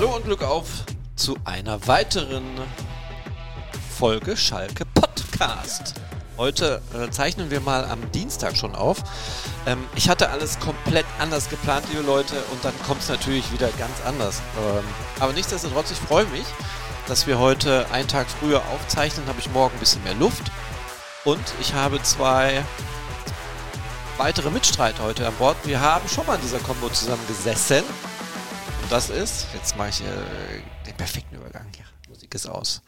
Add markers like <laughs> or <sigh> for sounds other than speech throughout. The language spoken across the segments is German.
Hallo und Glück auf zu einer weiteren Folge Schalke Podcast. Heute äh, zeichnen wir mal am Dienstag schon auf. Ähm, ich hatte alles komplett anders geplant, liebe Leute, und dann kommt es natürlich wieder ganz anders. Ähm, aber nichtsdestotrotz, ich freue mich, dass wir heute einen Tag früher aufzeichnen. Habe ich morgen ein bisschen mehr Luft. Und ich habe zwei weitere Mitstreiter heute an Bord. Wir haben schon mal in dieser Combo zusammen gesessen. Und das ist, jetzt mache ich äh, den perfekten Übergang hier. Musik ist aus.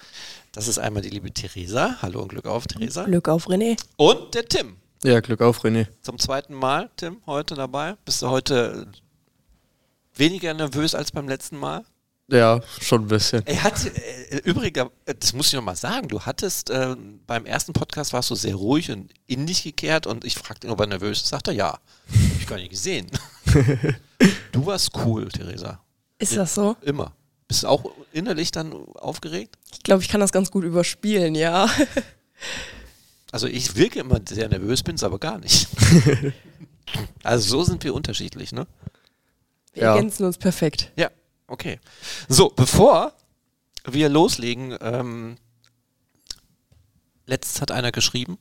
Das ist einmal die liebe Theresa. Hallo und Glück auf, Theresa. Glück auf, René. Und der Tim. Ja, Glück auf, René. Zum zweiten Mal, Tim, heute dabei. Bist du heute weniger nervös als beim letzten Mal? Ja, schon ein bisschen. Er hat, äh, übrigens, äh, das muss ich noch mal sagen, du hattest, äh, beim ersten Podcast warst du sehr ruhig und in dich gekehrt und ich fragte ihn, ob er nervös ist. Sagt er, ja. Hab ich gar nicht gesehen. <laughs> du warst cool, Theresa. Ist das so? Immer. Bist du auch innerlich dann aufgeregt? Ich glaube, ich kann das ganz gut überspielen, ja. <laughs> Also ich wirke immer sehr nervös, bin es aber gar nicht. <laughs> also so sind wir unterschiedlich, ne? Wir Ja. ergänzen uns perfekt. Ja, okay. So, bevor wir loslegen, ähm, letztens hat einer geschrieben,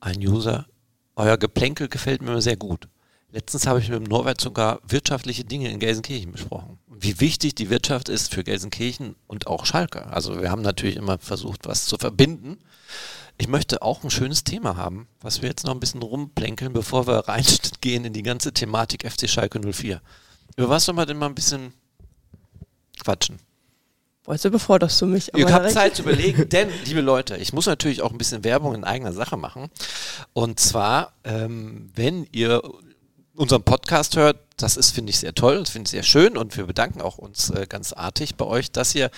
ein User, euer Geplänkel gefällt mir sehr gut. Letztens habe ich mit dem Norbert sogar wirtschaftliche Dinge in Gelsenkirchen besprochen. Wie wichtig die Wirtschaft ist für Gelsenkirchen und auch Schalke. Also wir haben natürlich immer versucht, was zu verbinden. Ich möchte auch ein schönes Thema haben, was wir jetzt noch ein bisschen rumplänkeln, bevor wir reingehen <laughs> in die ganze Thematik FC Schalke 04. Über was soll man denn mal ein bisschen quatschen? Heute beforderst du mich. Ihr habt Zeit zu überlegen, <laughs> denn, liebe Leute, ich muss natürlich auch ein bisschen Werbung in eigener Sache machen. Und zwar, ähm, wenn ihr unseren Podcast hört, das ist, finde ich, sehr toll, das finde ich sehr schön und wir bedanken auch uns äh, ganz artig bei euch, dass ihr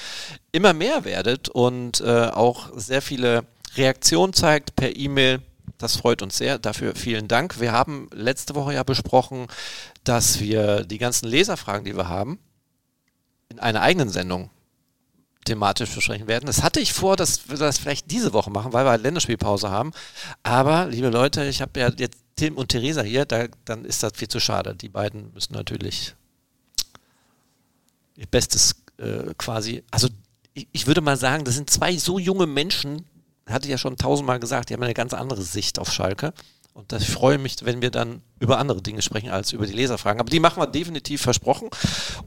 immer mehr werdet und äh, auch sehr viele Reaktionen zeigt per E-Mail. Das freut uns sehr. Dafür vielen Dank. Wir haben letzte Woche ja besprochen, dass wir die ganzen Leserfragen, die wir haben, in einer eigenen Sendung thematisch besprechen werden. Das hatte ich vor, dass wir das vielleicht diese Woche machen, weil wir halt Länderspielpause haben. Aber, liebe Leute, ich habe ja jetzt Tim und Theresa hier, da, dann ist das viel zu schade. Die beiden müssen natürlich ihr Bestes äh, quasi, also ich, ich würde mal sagen, das sind zwei so junge Menschen, hatte ich ja schon tausendmal gesagt, die haben eine ganz andere Sicht auf Schalke. Und das- ich freue mich, wenn wir dann über andere Dinge sprechen als über die Leserfragen. Aber die machen wir definitiv versprochen.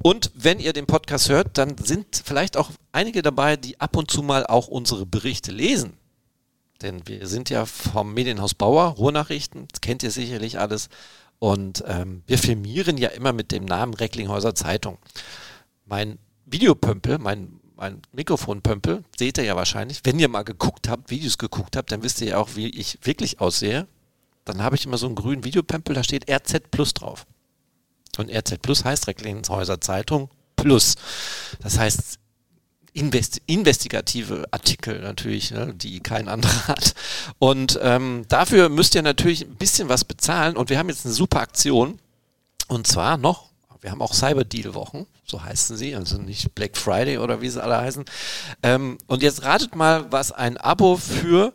Und wenn ihr den Podcast hört, dann sind vielleicht auch einige dabei, die ab und zu mal auch unsere Berichte lesen. Denn wir sind ja vom Medienhaus Bauer, Ruhrnachrichten, kennt ihr sicherlich alles. Und ähm, wir filmieren ja immer mit dem Namen Recklinghäuser Zeitung. Mein Videopömpel, mein, mein Mikrofonpömpel, seht ihr ja wahrscheinlich. Wenn ihr mal geguckt habt, Videos geguckt habt, dann wisst ihr ja auch, wie ich wirklich aussehe. Dann habe ich immer so einen grünen Videopömpel, da steht RZ Plus drauf. Und RZ Plus heißt Recklinghäuser Zeitung Plus. Das heißt, investi investigative Artikel natürlich, ne, die kein anderer <laughs> hat. Und ähm, dafür müsst ihr natürlich ein bisschen was bezahlen. Und wir haben jetzt eine super Aktion. Und zwar noch, wir haben auch Cyber Deal Wochen, so heißen sie, also nicht Black Friday oder wie sie alle heißen. Ähm, und jetzt ratet mal, was ein Abo für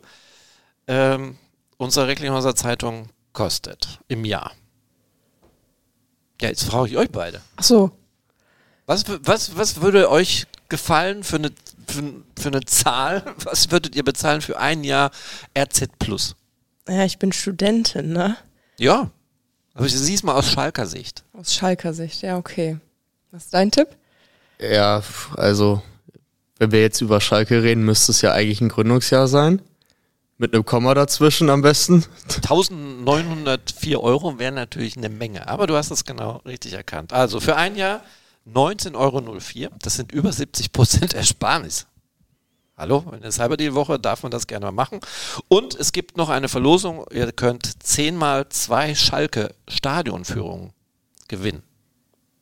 ähm, unsere Recklinghäuser Zeitung kostet im Jahr. Ja, jetzt frage ich euch beide. Ach so. Was, was, was würde euch gefallen für eine, für, für eine Zahl? <laughs> Was würdet ihr bezahlen für ein Jahr RZ Plus? Ja, ich bin Studentin, ne? Ja. Aber ich sieh's mal aus Schalker Sicht. Aus Schalker Sicht. Ja, okay. Was ist dein Tipp? Ja, also, wenn wir jetzt über Schalke reden, müsste es ja eigentlich ein Gründungsjahr sein. Mit einem Komma dazwischen am besten. <laughs> 1904 Euro wären natürlich eine Menge, aber du hast es genau richtig erkannt. Also für ein Jahr 19,04 Euro, das sind über 70 Prozent Ersparnis. Hallo, in der Cyberdeal-Woche darf man das gerne mal machen. Und es gibt noch eine Verlosung, ihr könnt zehnmal zwei Schalke-Stadionführungen gewinnen.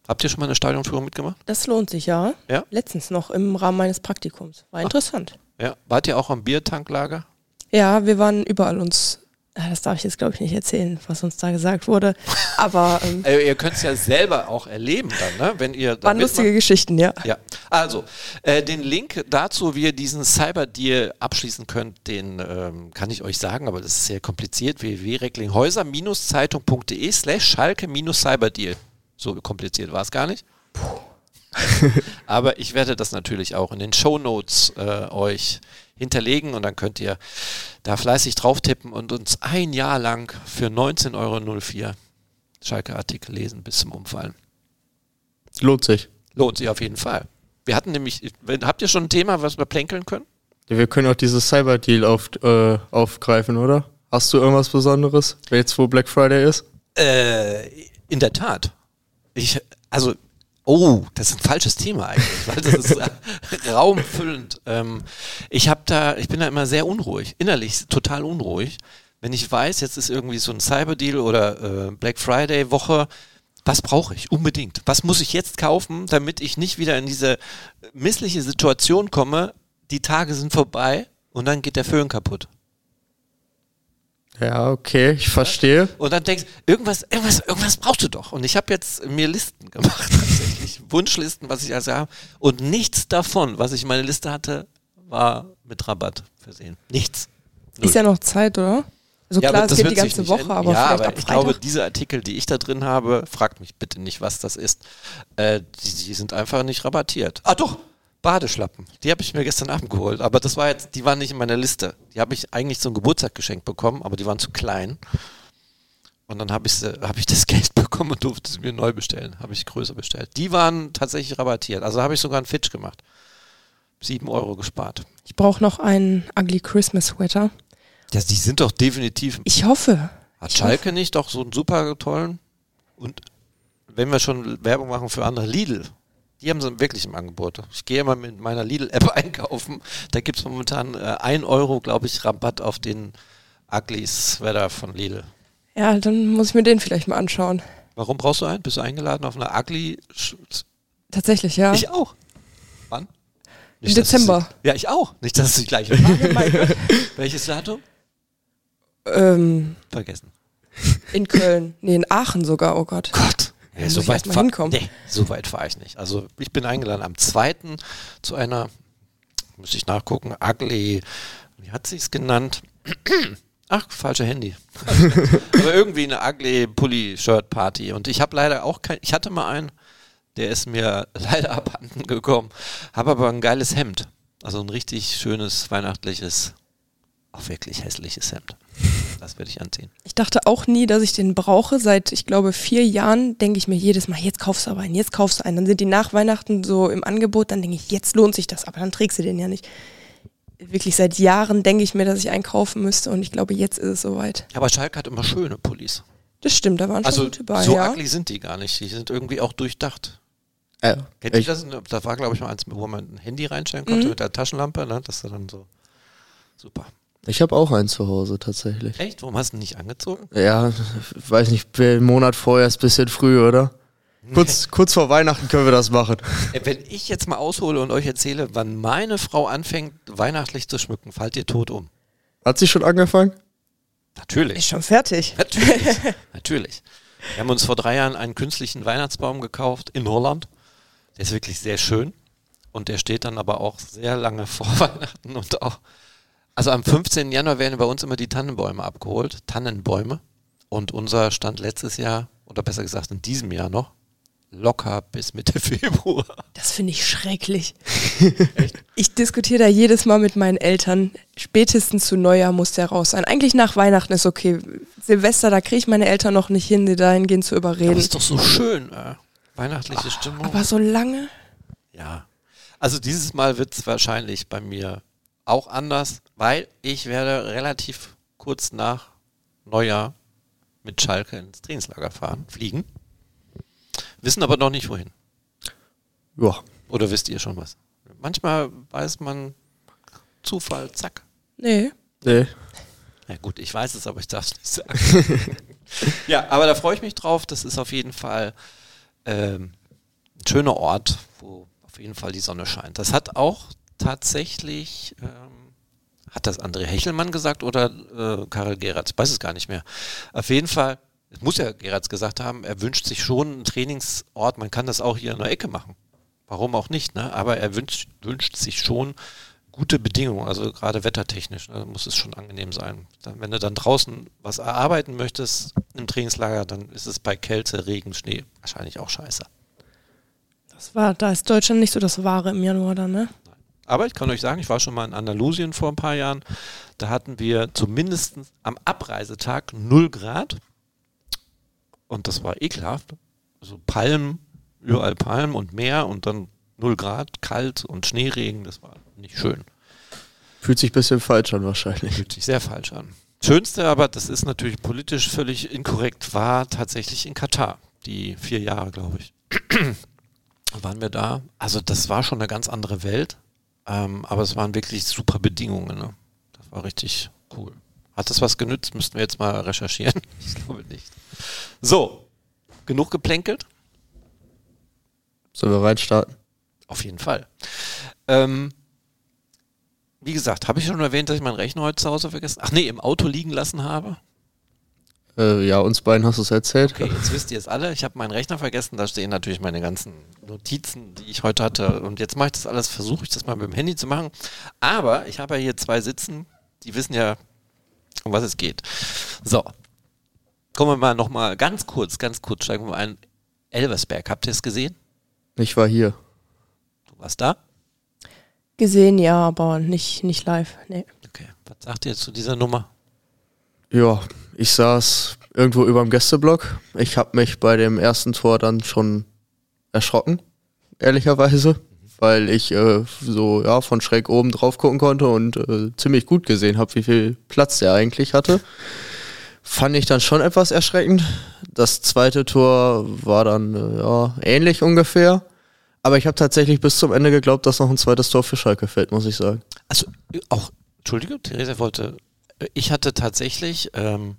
Habt ihr schon mal eine Stadionführung mitgemacht? Das lohnt sich, ja. Ja. Letztens noch im Rahmen meines Praktikums. War interessant. Ja. Wart ihr auch am Biertanklager? Ja, wir waren überall uns. Ah, Das darf ich jetzt, glaube ich, nicht erzählen, was uns da gesagt wurde. <laughs> Aber ähm, Äh, ihr könnt es ja selber auch erleben dann, ne? wenn ihr waren lustige Geschichten, ja. Ja, also äh, den Link dazu, wie ihr diesen Cyber-Deal abschließen könnt, den ähm, kann ich euch sagen, aber das ist sehr kompliziert. www.recklinghäuser-zeitung.de slash schalke-cyberdeal. So kompliziert war es gar nicht. <laughs> Aber ich werde das natürlich auch in den Show Notes äh, euch hinterlegen und dann könnt ihr da fleißig drauf tippen und uns ein Jahr lang für 19,04 Euro Schalke-Artikel lesen bis zum Umfallen. Lohnt sich. Lohnt sich auf jeden Fall. Wir hatten nämlich, habt ihr schon ein Thema, was wir plänkeln können? Ja, wir können auch dieses Cyber-Deal auf, äh, aufgreifen, oder? Hast du irgendwas Besonderes, jetzt wo Black Friday ist? Äh, in der Tat. Ich, also, oh, das ist ein falsches Thema eigentlich, weil das ist äh, <laughs> raumfüllend. Ähm, ich habe da, ich bin da immer sehr unruhig, innerlich total unruhig. Wenn ich weiß, jetzt ist irgendwie so ein Cyber-Deal oder äh, Black Friday-Woche, was brauche ich unbedingt? Was muss ich jetzt kaufen, damit ich nicht wieder in diese missliche Situation komme, die Tage sind vorbei und dann geht der Föhn kaputt. Ja, okay, ich verstehe. Und dann denkst du, irgendwas, irgendwas, irgendwas brauchst du doch. Und ich habe jetzt mir Listen gemacht, tatsächlich. Wunschlisten, was ich also habe. Und nichts davon, was ich in meiner Liste hatte, war mit Rabatt versehen. Nichts. Null. Ist ja noch Zeit, oder? Also ja, klar, es geht die ganze Woche, aber ja, vielleicht aber ab ich Freitag. glaube, diese Artikel, die ich da drin habe, fragt mich bitte nicht, was das ist. Äh, die, die sind einfach nicht rabattiert. Ah doch, Badeschlappen. Die habe ich mir gestern Abend geholt, aber das war jetzt, die waren nicht in meiner Liste. Die habe ich eigentlich zum Geburtstag geschenkt bekommen, aber die waren zu klein. Und dann habe ich, sie- hab ich das <laughs> Geld bekommen und durfte sie mir neu bestellen. Habe ich größer bestellt. Die waren tatsächlich rabattiert. Also habe ich sogar einen Fitch gemacht. Sieben Euro gespart. Ich brauche noch einen Ugly Christmas Sweater. Ja, die sind doch definitiv Ich hoffe. Hat Ich Schalke nicht doch so einen super tollen? Und wenn wir schon Werbung machen für andere, Lidl, die haben sie wirklich im Angebot. Ich gehe mal mit meiner Lidl-App <laughs> einkaufen. Da gibt es momentan äh, 1 Euro, glaube ich, Rabatt auf den Ugly Sweater von Lidl. Ja, dann muss ich mir den vielleicht mal anschauen. Warum brauchst du einen? Bist du eingeladen auf eine Ugly? Tatsächlich, ja. Ich auch. Wann? Im dass Dezember. es- Ja, ich auch. Nicht, dass es die gleiche Frage <laughs> Welches Datum? Ähm, Vergessen. in Köln. Nee, in Aachen sogar, oh Gott. Gott. Ja, so weit fahr-. Nee, so weit fahre ich nicht. Also ich bin eingeladen am 2. zu einer, muss ich nachgucken, Ugly, wie hat sie es genannt? Ach, falsche Handy. <laughs> aber irgendwie eine Ugly Pulli-Shirt Party. Und ich habe leider auch kein, ich hatte mal einen, der ist mir <laughs> leider abhanden gekommen, habe aber ein geiles Hemd. Also ein richtig schönes, weihnachtliches, auch wirklich hässliches Hemd. Das werde ich anziehen. Ich dachte auch nie, dass ich den brauche. Seit, ich glaube, vier Jahren denke ich mir jedes Mal, jetzt kaufst du aber einen, jetzt kaufst du einen. Dann sind die nach Weihnachten so im Angebot, dann denke ich, jetzt lohnt sich das, aber dann trägst du den ja nicht. Wirklich seit Jahren denke ich mir, dass ich einen kaufen müsste und ich glaube, jetzt ist es soweit. Aber Schalke hat immer schöne Pullis. Das stimmt, da waren schon Also gute bei, so ja. ugly sind die gar nicht. Die sind irgendwie auch durchdacht. Äh, Kennt ihr das? Da war, glaube ich, mal eins, wo man ein Handy reinstellen konnte Mhm. mit der Taschenlampe. Ne? Das ist dann so super. ich habe auch einen zu Hause tatsächlich. Echt? Warum hast du ihn nicht angezogen? Ja, weiß nicht, einen Monat vorher ist ein bisschen früh, oder? Kurz, kurz vor Weihnachten können wir das machen. Wenn ich jetzt mal aushole und euch erzähle, wann meine Frau anfängt, weihnachtlich zu schmücken, fallt ihr tot um. Hat sie schon angefangen? Natürlich. Ist schon fertig. Natürlich. <laughs> Natürlich. Wir haben uns vor drei Jahren einen künstlichen Weihnachtsbaum gekauft in Holland. Der ist wirklich sehr schön. Und der steht dann aber auch sehr lange <laughs> vor Weihnachten und auch. Also am 15. Januar werden bei uns immer die Tannenbäume abgeholt. Tannenbäume. Und unser stand letztes Jahr, oder besser gesagt in diesem Jahr noch, locker bis Mitte <laughs> Februar. Das finde ich schrecklich. <laughs> Ich diskutiere da jedes Mal mit meinen Eltern. Spätestens zu Neujahr muss der raus sein. Eigentlich nach Weihnachten ist okay. Silvester, da kriege ich meine Eltern noch nicht hin, die dahingehend zu überreden. ist doch so schön. Äh, weihnachtliche Stimmung. Aber so lange? Ja. Also dieses Mal wird es wahrscheinlich bei mir auch anders, weil ich werde relativ kurz nach Neujahr mit Schalke ins Trainingslager fahren, fliegen. Wissen aber noch nicht wohin. Ja. Oder wisst ihr schon was? Manchmal weiß man Zufall, zack. Nee. Nee. Ja gut, ich weiß es, aber ich darf es nicht sagen. <laughs> ja, aber da freue ich mich drauf. Das ist auf jeden Fall ähm, ein schöner Ort, wo auf jeden Fall die Sonne scheint. Das hat auch tatsächlich, ähm, hat das André Hechelmann gesagt oder äh, Karel Geratz? Ich weiß es gar nicht mehr. Auf jeden Fall, es muss ja Geratz gesagt haben, er wünscht sich schon einen Trainingsort. Man kann das auch hier in der Ecke machen. Warum auch nicht, ne? Aber er wünscht, wünscht sich schon gute Bedingungen, also gerade wettertechnisch, ne, muss es schon angenehm sein. Dann, wenn du dann draußen was erarbeiten möchtest im Trainingslager, dann ist es bei Kälte, Regen, Schnee wahrscheinlich auch scheiße. Das Das war, da ist Deutschland nicht so das Wahre im Januar dann, ne? Aber ich kann euch sagen, ich war schon mal in Andalusien vor ein paar Jahren. Da hatten wir zumindest am Abreisetag 0 Grad. Und das war ekelhaft. So Palmen, überall Palmen und Meer und dann 0 Grad, kalt und Schneeregen. Das war nicht schön. Fühlt sich ein bisschen falsch an wahrscheinlich. Fühlt sich sehr falsch an. Schönste aber, das ist natürlich politisch völlig inkorrekt, war tatsächlich in Katar. Die vier Jahre, glaube ich. <clears throat> waren wir da. Also das war schon eine ganz andere Welt. Ähm, aber es waren wirklich super Bedingungen. Ne? Das war richtig cool. Hat das was genützt? Müssten wir jetzt mal recherchieren. <laughs> Ich glaube nicht. So, genug geplänkelt? Sollen wir reinstarten? Auf jeden Fall. Ähm, wie gesagt, habe ich schon erwähnt, dass ich meinen Rechner heute zu Hause vergessen Ach nee, im Auto liegen lassen habe. Äh, ja, uns beiden hast du es erzählt. Okay, jetzt wisst ihr es alle. Ich habe meinen Rechner vergessen. Da stehen natürlich meine ganzen Notizen, die ich heute hatte. Und jetzt mache ich das alles, versuche ich das mal mit dem Handy zu machen. Aber ich habe ja hier zwei sitzen, die wissen ja, um was es geht. So. Kommen wir mal nochmal ganz kurz, ganz kurz steigen wir mal ein. Elversberg, habt ihr es gesehen? Ich war hier. Du warst da? Gesehen, ja, aber nicht, nicht live. Nee. Okay. Was sagt ihr zu dieser Nummer? Ja, ich saß irgendwo über dem Gästeblock. Ich habe mich bei dem ersten Tor dann schon erschrocken, ehrlicherweise, weil ich äh, so ja von schräg oben drauf gucken konnte und äh, ziemlich gut gesehen habe, wie viel Platz der eigentlich hatte. Fand ich dann schon etwas erschreckend. Das zweite Tor war dann äh, ja ähnlich ungefähr. Aber ich habe tatsächlich bis zum Ende geglaubt, dass noch ein zweites Tor für Schalke fällt, muss ich sagen. Also auch, Entschuldige, Theresa wollte, ich hatte tatsächlich ähm,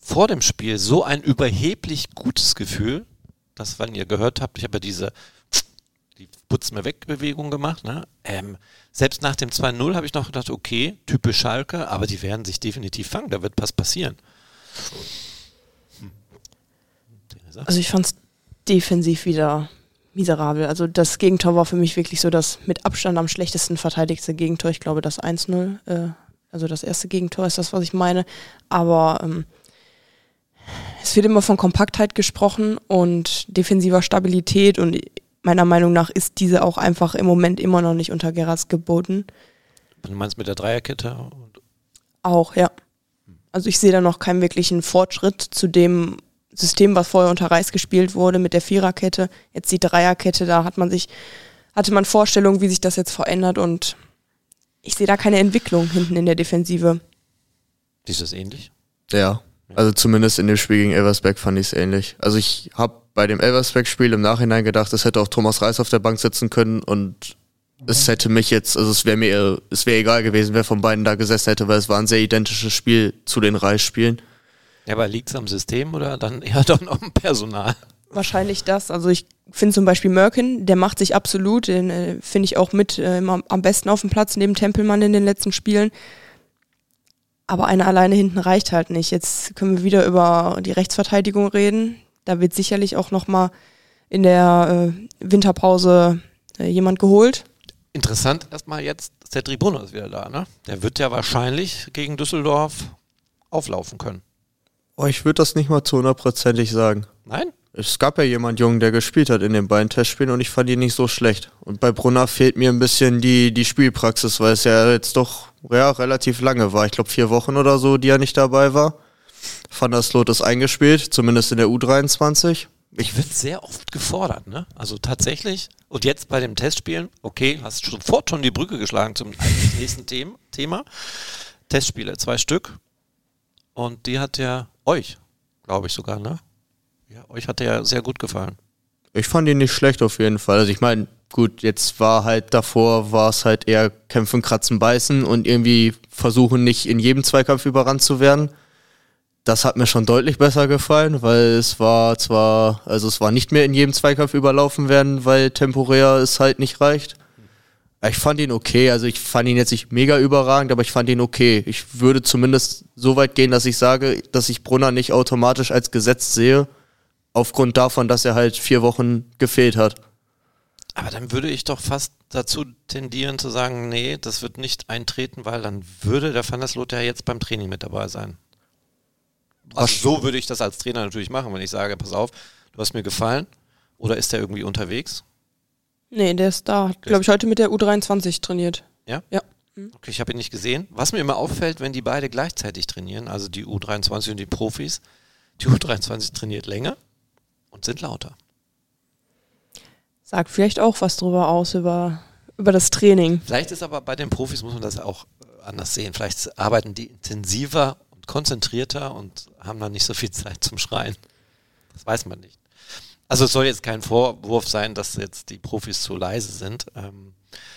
vor dem Spiel so ein überheblich gutes Gefühl, dass, wenn ihr gehört habt, ich habe ja diese die Putz mir weg Bewegung gemacht. Ne? Ähm, selbst nach dem 2-0 habe ich noch gedacht, okay, typisch Schalke, aber die werden sich definitiv fangen, da wird was passieren. Hm. Also ich fand es defensiv wieder miserabel. Also das Gegentor war für mich wirklich so das mit Abstand am schlechtesten verteidigte Gegentor. Ich glaube das 1-0, äh, also das erste Gegentor ist das, was ich meine. Aber ähm, es wird immer von Kompaktheit gesprochen und defensiver Stabilität und meiner Meinung nach ist diese auch einfach im Moment immer noch nicht unter Geras geboten. Du meinst mit der Dreierkette? Auch, ja. Also ich sehe da noch keinen wirklichen Fortschritt zu dem System, was vorher unter Reis gespielt wurde mit der Viererkette. Jetzt die Dreierkette, da hat man sich, hatte man Vorstellungen, wie sich das jetzt verändert und ich sehe da keine Entwicklung hinten in der Defensive. Ist das ähnlich? Ja, also zumindest in dem Spiel gegen Elversberg fand ich es ähnlich. Also ich habe bei dem Elversberg-Spiel im Nachhinein gedacht, es hätte auch Thomas Reis auf der Bank sitzen können und es hätte mich jetzt, also es wäre mir, es wäre egal gewesen, wer von beiden da gesessen hätte, weil es war ein sehr identisches Spiel zu den Reis-Spielen. Ja, aber liegt es am System oder dann <laughs> eher doch noch am Personal? Wahrscheinlich das. Also ich finde zum Beispiel Merkin, der macht sich absolut, den äh, finde ich auch mit äh, am besten auf dem Platz neben Tempelmann in den letzten Spielen. Aber einer alleine hinten reicht halt nicht. Jetzt können wir wieder über die Rechtsverteidigung reden. Da wird sicherlich auch nochmal in der äh, Winterpause äh, jemand geholt. Interessant erstmal jetzt, der Bruno ist wieder da, ne? Der wird ja wahrscheinlich gegen Düsseldorf auflaufen können. Oh, ich würde das nicht mal zu hundertprozentig sagen. Nein? Es gab ja jemand Jungen, der gespielt hat in den beiden Testspielen und ich fand ihn nicht so schlecht. Und bei Brunner fehlt mir ein bisschen die, die Spielpraxis, weil es ja jetzt doch ja, relativ lange war. Ich glaube vier Wochen oder so, die er nicht dabei war. Van der Sloot ist eingespielt, zumindest in der U23. Ich wird sehr oft gefordert, ne? Also tatsächlich. Und jetzt bei dem Testspielen, okay, hast sofort schon die Brücke geschlagen zum nächsten Thema. Testspiele, zwei Stück. Und die hat ja euch, glaube ich sogar, ne? Ja, euch hat der ja sehr gut gefallen. Ich fand ihn nicht schlecht auf jeden Fall. Also ich meine, gut, jetzt war halt davor, war es halt eher kämpfen, kratzen, beißen und irgendwie versuchen nicht in jedem Zweikampf überrannt zu werden. Das hat mir schon deutlich besser gefallen, weil es war zwar, also es war nicht mehr in jedem Zweikampf überlaufen werden, weil temporär es halt nicht reicht. Ich fand ihn okay, also ich fand ihn jetzt nicht mega überragend, aber ich fand ihn okay. Ich würde zumindest so weit gehen, dass ich sage, dass ich Brunner nicht automatisch als Gesetz sehe, aufgrund davon, dass er halt vier Wochen gefehlt hat. Aber dann würde ich doch fast dazu tendieren zu sagen, nee, das wird nicht eintreten, weil dann würde der Van der Sloot ja jetzt beim Training mit dabei sein. Also so würde ich das als Trainer natürlich machen, wenn ich sage, pass auf, du hast mir gefallen oder ist der irgendwie unterwegs? Nee, der ist da. Hat, glaube ich, heute mit der U23 trainiert. Ja? Ja. Okay, ich habe ihn nicht gesehen. Was mir immer auffällt, wenn die beide gleichzeitig trainieren, also die U23 und die Profis, die U23 trainiert länger und sind lauter. Sagt vielleicht auch was drüber aus, über, über das Training. Vielleicht ist aber bei den Profis, muss man das auch äh, anders sehen. Vielleicht arbeiten die intensiver konzentrierter und haben dann nicht so viel <laughs> Zeit zum Schreien. Das weiß man nicht. Also es soll jetzt kein Vorwurf sein, dass jetzt die Profis zu leise sind. Ähm,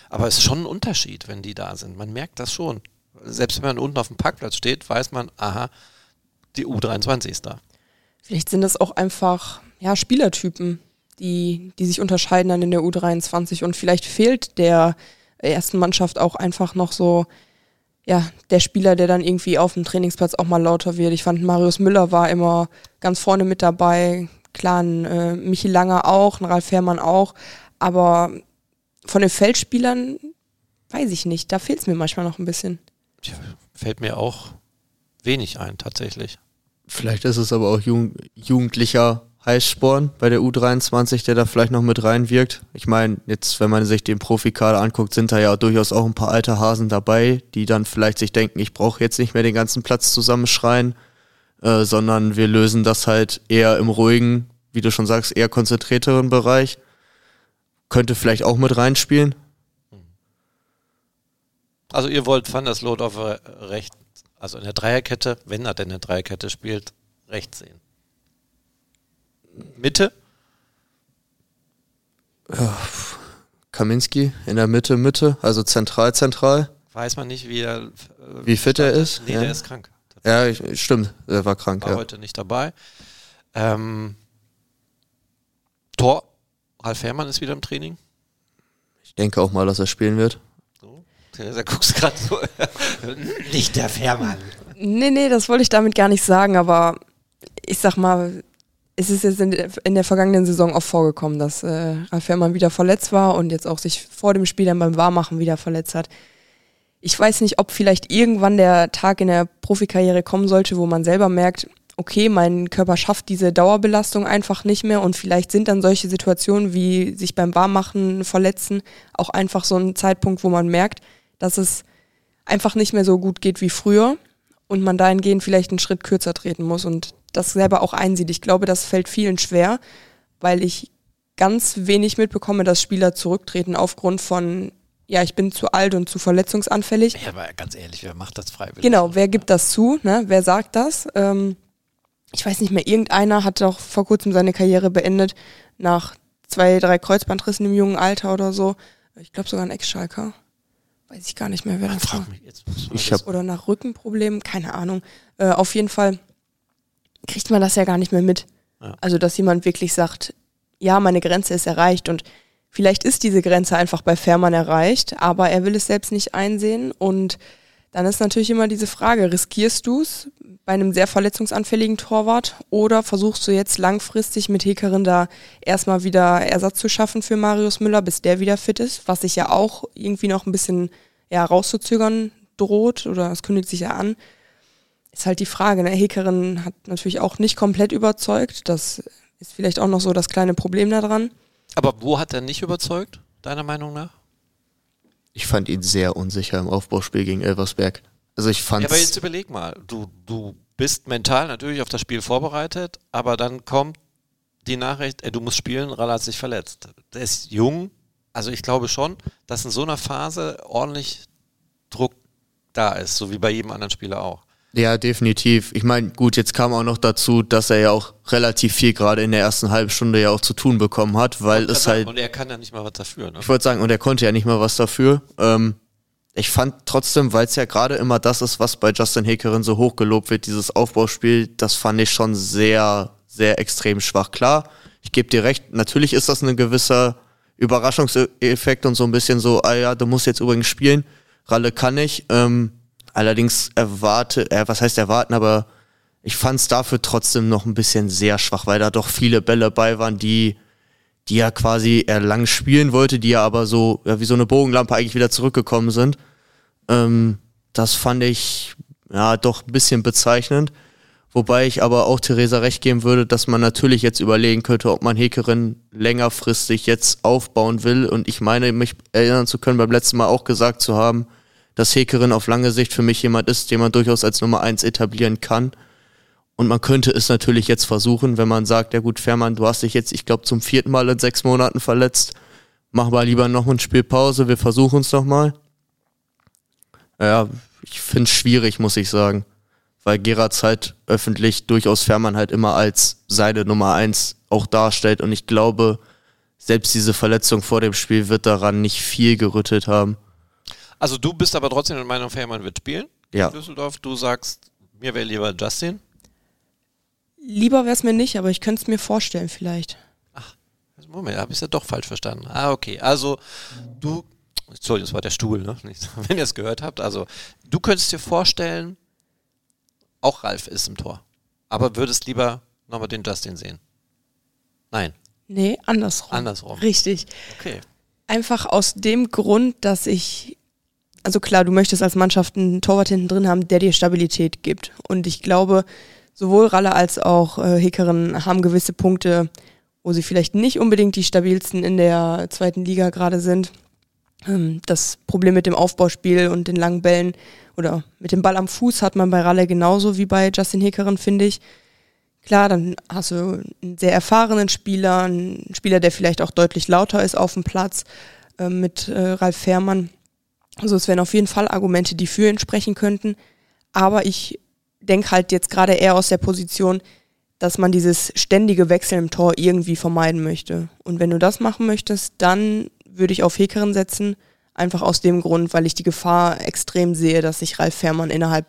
aber es ist schon ein Unterschied, wenn die da sind. Man merkt das schon. Selbst wenn man unten auf dem Parkplatz steht, weiß man, aha, die U23 ist da. Vielleicht sind das auch einfach ja, Spielertypen, die, die sich unterscheiden dann in der U23 und vielleicht fehlt der ersten Mannschaft auch einfach noch so, ja, der Spieler, der dann irgendwie auf dem Trainingsplatz auch mal lauter wird. Ich fand, Marius Müller war immer ganz vorne mit dabei. Klar, ein äh, Michi Langer auch, ein Ralf Fährmann auch. Aber von den Feldspielern weiß ich nicht. Da fehlt es mir manchmal noch ein bisschen. Tja, fällt mir auch wenig ein, tatsächlich. Vielleicht ist es aber auch jugendlicher Heißsporn bei der U23, der da vielleicht noch mit reinwirkt. Ich meine, jetzt, wenn man sich den Profikader anguckt, sind da ja durchaus auch ein paar alte Hasen dabei, die dann vielleicht sich denken, ich brauche jetzt nicht mehr den ganzen Platz zusammenschreien, äh, sondern wir lösen das halt eher im ruhigen, wie du schon sagst, eher konzentrierteren Bereich. Könnte vielleicht auch mit reinspielen. Also ihr wollt Van der Sloot auf rechts, also in der Dreierkette, wenn er denn eine Dreierkette spielt, rechts sehen. Mitte? Ja, Kaminski in der Mitte, Mitte, also zentral, zentral. Weiß man nicht, wie er. Äh, wie fit er ist? Nee, ja. der ist krank. Ja, ich, stimmt, er war krank. War ja. heute nicht dabei. Ähm, Tor, Ralf Herrmann ist wieder im Training. Ich denke auch mal, dass er spielen wird. So. Da guckst gerade so. <laughs> nicht der Fährmann. Nee, nee, das wollte ich damit gar nicht sagen, aber ich sag mal, es ist jetzt in der, in der vergangenen Saison auch vorgekommen, dass äh, Ralf Fährmann wieder verletzt war und jetzt auch sich vor dem Spiel dann beim Warmachen wieder verletzt hat. Ich weiß nicht, ob vielleicht irgendwann der Tag in der Profikarriere kommen sollte, wo man selber merkt, okay, mein Körper schafft diese Dauerbelastung einfach nicht mehr und vielleicht sind dann solche Situationen wie sich beim Warmmachen verletzen auch einfach so ein Zeitpunkt, wo man merkt, dass es einfach nicht mehr so gut geht wie früher und man dahingehend vielleicht einen Schritt kürzer treten muss und das selber auch einsieht. Ich glaube, das fällt vielen schwer, weil ich ganz wenig mitbekomme, dass Spieler zurücktreten aufgrund von, ja, ich bin zu alt und zu verletzungsanfällig. Ja, aber ganz ehrlich, wer macht das freiwillig? Genau, wer gibt das zu? Ne? Wer sagt das? Ähm, ich weiß nicht mehr, irgendeiner hat doch vor kurzem seine Karriere beendet nach zwei, drei Kreuzbandrissen im jungen Alter oder so. Ich glaube sogar ein Ex-Schalker. Weiß ich gar nicht mehr, wer Ach, das war. frag mich jetzt. Ich hab- Oder nach Rückenproblemen, keine Ahnung. Äh, auf jeden Fall kriegt man das ja gar nicht mehr mit. Ja. Also, dass jemand wirklich sagt, ja, meine Grenze ist erreicht und vielleicht ist diese Grenze einfach bei Fährmann erreicht, aber er will es selbst nicht einsehen und dann ist natürlich immer diese Frage, riskierst du es bei einem sehr verletzungsanfälligen Torwart oder versuchst du jetzt langfristig mit Hekerin da erstmal wieder Ersatz zu schaffen für Marius Müller, bis der wieder fit ist, was sich ja auch irgendwie noch ein bisschen ja, rauszuzögern droht oder es kündigt sich ja an. Ist halt die Frage, ne? Hekerin hat natürlich auch nicht komplett überzeugt. Das ist vielleicht auch noch so das kleine Problem daran. Aber wo hat er nicht überzeugt, deiner Meinung nach? Ich fand ihn sehr unsicher im Aufbauspiel gegen Elversberg. Also ich fand Ja, aber jetzt überleg mal, du, du bist mental natürlich auf das Spiel vorbereitet, aber dann kommt die Nachricht, ey, du musst spielen, Ralla hat sich verletzt. Der ist jung, also ich glaube schon, dass in so einer Phase ordentlich Druck da ist, so wie bei jedem anderen Spieler auch. Ja, definitiv. Ich meine, gut, jetzt kam auch noch dazu, dass er ja auch relativ viel gerade in der ersten halben Stunde ja auch zu tun bekommen hat, weil es halt, Und er kann ja nicht mal was dafür, ne? ich wollte sagen, und er konnte ja nicht mal was dafür. Ähm, ich fand trotzdem, weil es ja gerade immer das ist, was bei Justin Hekerin so hoch gelobt wird, dieses Aufbauspiel, das fand ich schon sehr, sehr extrem schwach. Klar, ich gebe dir recht, natürlich ist das ein gewisser Überraschungseffekt und so ein bisschen so, ah ja, du musst jetzt übrigens spielen. Ralle kann ich. Ähm, allerdings erwarte, äh, was heißt erwarten, aber ich fand es dafür trotzdem noch ein bisschen sehr schwach, weil da doch viele Bälle bei waren, die, die er quasi er lang spielen wollte, die ja aber so, ja, wie so eine Bogenlampe eigentlich wieder zurückgekommen sind. Ähm, das fand ich ja doch ein bisschen bezeichnend. Wobei ich aber auch Theresa recht geben würde, dass man natürlich jetzt überlegen könnte, ob man Hekerin längerfristig jetzt aufbauen will. Und ich meine, mich erinnern zu können, beim letzten Mal auch gesagt zu haben, dass Hekerin auf lange Sicht für mich jemand ist, den man durchaus als Nummer eins etablieren kann. Und man könnte es natürlich jetzt versuchen, wenn man sagt, ja gut, Fährmann, du hast dich jetzt, ich glaube, zum vierten Mal in sechs Monaten verletzt. Mach mal lieber noch ein Spielpause, wir versuchen es nochmal. Ja, ich finde es schwierig, muss ich sagen weil Gerards halt öffentlich durchaus Fährmann halt immer als seine Nummer eins auch darstellt und ich glaube, selbst diese Verletzung vor dem Spiel wird daran nicht viel gerüttelt haben. Also du bist aber trotzdem der Meinung, Fährmann wird spielen ja. in Düsseldorf. Du sagst, mir wäre lieber Justin. Lieber wäre es mir nicht, aber ich könnte es mir vorstellen vielleicht. Ach, Moment, habe ich es ja doch falsch verstanden. Ah, okay. Also du, Entschuldigung, das war der Stuhl, ne? <laughs> wenn ihr es gehört habt. Also du könntest dir vorstellen, auch Ralf ist im Tor. Aber würdest lieber nochmal den Justin sehen? Nein. Nee, andersrum. Andersrum. Richtig. Okay. Einfach aus dem Grund, dass ich, also klar, du möchtest als Mannschaft einen Torwart hinten drin haben, der dir Stabilität gibt. Und ich glaube, sowohl Ralle als auch äh, Hickerin haben gewisse Punkte, wo sie vielleicht nicht unbedingt die stabilsten in der zweiten Liga gerade sind. Ähm, das Problem mit dem Aufbauspiel und den langen Bällen oder mit dem Ball am Fuß hat man bei Ralle genauso wie bei Justin Hickerin, finde ich. Klar, dann hast du einen sehr erfahrenen Spieler, einen Spieler, der vielleicht auch deutlich lauter ist auf dem Platz äh, mit äh, Ralf Fährmann. Also es wären auf jeden Fall Argumente, die für ihn sprechen könnten. Aber ich denke halt jetzt gerade eher aus der Position, dass man dieses ständige Wechseln im Tor irgendwie vermeiden möchte. Und wenn du das machen möchtest, dann würde ich auf Hekeren setzen. Einfach aus dem Grund, weil ich die Gefahr extrem sehe, dass sich Ralf Fährmann innerhalb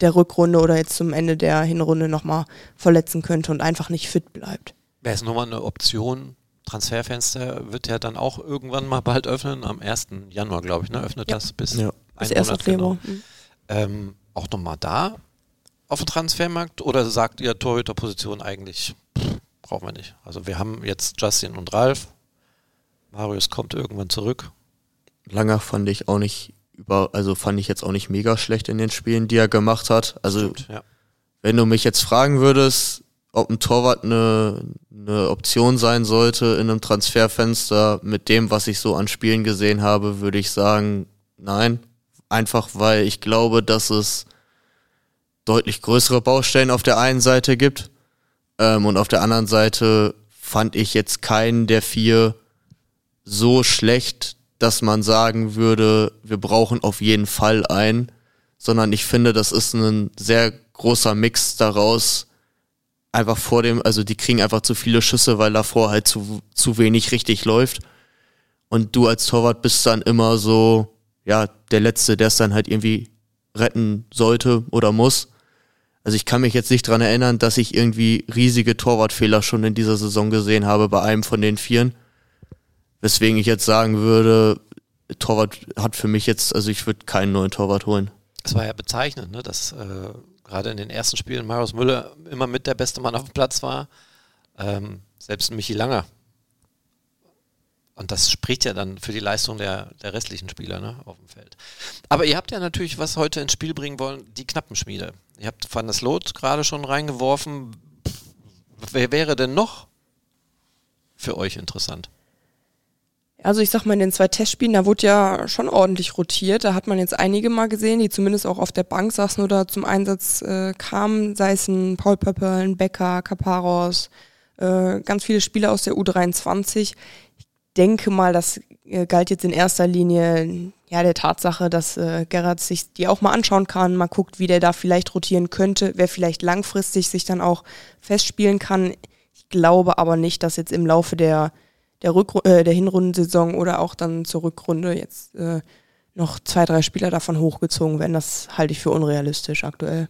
der Rückrunde oder jetzt zum Ende der Hinrunde nochmal verletzen könnte und einfach nicht fit bleibt. Wäre es nochmal eine Option? Transferfenster wird ja dann auch irgendwann mal bald öffnen. Am 1. Januar, glaube ich, ne? öffnet ja. das bis, ja. bis 1. Februar. Genau. Mhm. Ähm, auch nochmal da auf dem Transfermarkt oder sagt ihr Torhüterposition eigentlich, pff, brauchen wir nicht. Also wir haben jetzt Justin und Ralf, Marius kommt irgendwann zurück. Langer fand ich auch nicht über, also fand ich jetzt auch nicht mega schlecht in den Spielen, die er gemacht hat. Also Stimmt, ja. wenn du mich jetzt fragen würdest, ob ein Torwart eine, eine Option sein sollte in einem Transferfenster mit dem, was ich so an Spielen gesehen habe, würde ich sagen, nein. Einfach weil ich glaube, dass es deutlich größere Baustellen auf der einen Seite gibt. Ähm, und auf der anderen Seite fand ich jetzt keinen der vier so schlecht, dass man sagen würde, wir brauchen auf jeden Fall einen, sondern ich finde, das ist ein sehr großer Mix daraus. Einfach vor dem, also die kriegen einfach zu viele Schüsse, weil davor halt zu, zu wenig richtig läuft. Und du als Torwart bist dann immer so, ja, der Letzte, der es dann halt irgendwie retten sollte oder muss. Also ich kann mich jetzt nicht dran erinnern, dass ich irgendwie riesige Torwartfehler schon in dieser Saison gesehen habe bei einem von den Vieren. Weswegen ich jetzt sagen würde, Torwart hat für mich jetzt, also ich würde keinen neuen Torwart holen. Es war ja bezeichnend, ne, dass äh, gerade in den ersten Spielen Marius Müller immer mit der beste Mann auf dem Platz war. Ähm, selbst Michi Langer. Und das spricht ja dann für die Leistung der, der restlichen Spieler ne, auf dem Feld. Aber ihr habt ja natürlich was heute ins Spiel bringen wollen, die Knappenschmiede. Ihr habt Van der Sloot gerade schon reingeworfen. Wer wäre denn noch für euch interessant? Also ich sag mal, in den zwei Testspielen, da wurde ja schon ordentlich rotiert. Da hat man jetzt einige mal gesehen, die zumindest auch auf der Bank saßen oder zum Einsatz äh, kamen, sei es ein Paul Pöppel, ein Becker, Kaparos, äh, ganz viele Spieler aus der U23. Ich denke mal, das äh, galt jetzt in erster Linie ja der Tatsache, dass äh, Gerhard sich die auch mal anschauen kann, mal guckt, wie der da vielleicht rotieren könnte, wer vielleicht langfristig sich dann auch festspielen kann. Ich glaube aber nicht, dass jetzt im Laufe der der, Rück äh, der Hinrundensaison oder auch dann zur Rückrunde jetzt äh, noch zwei, drei Spieler davon hochgezogen werden. Das halte ich für unrealistisch aktuell.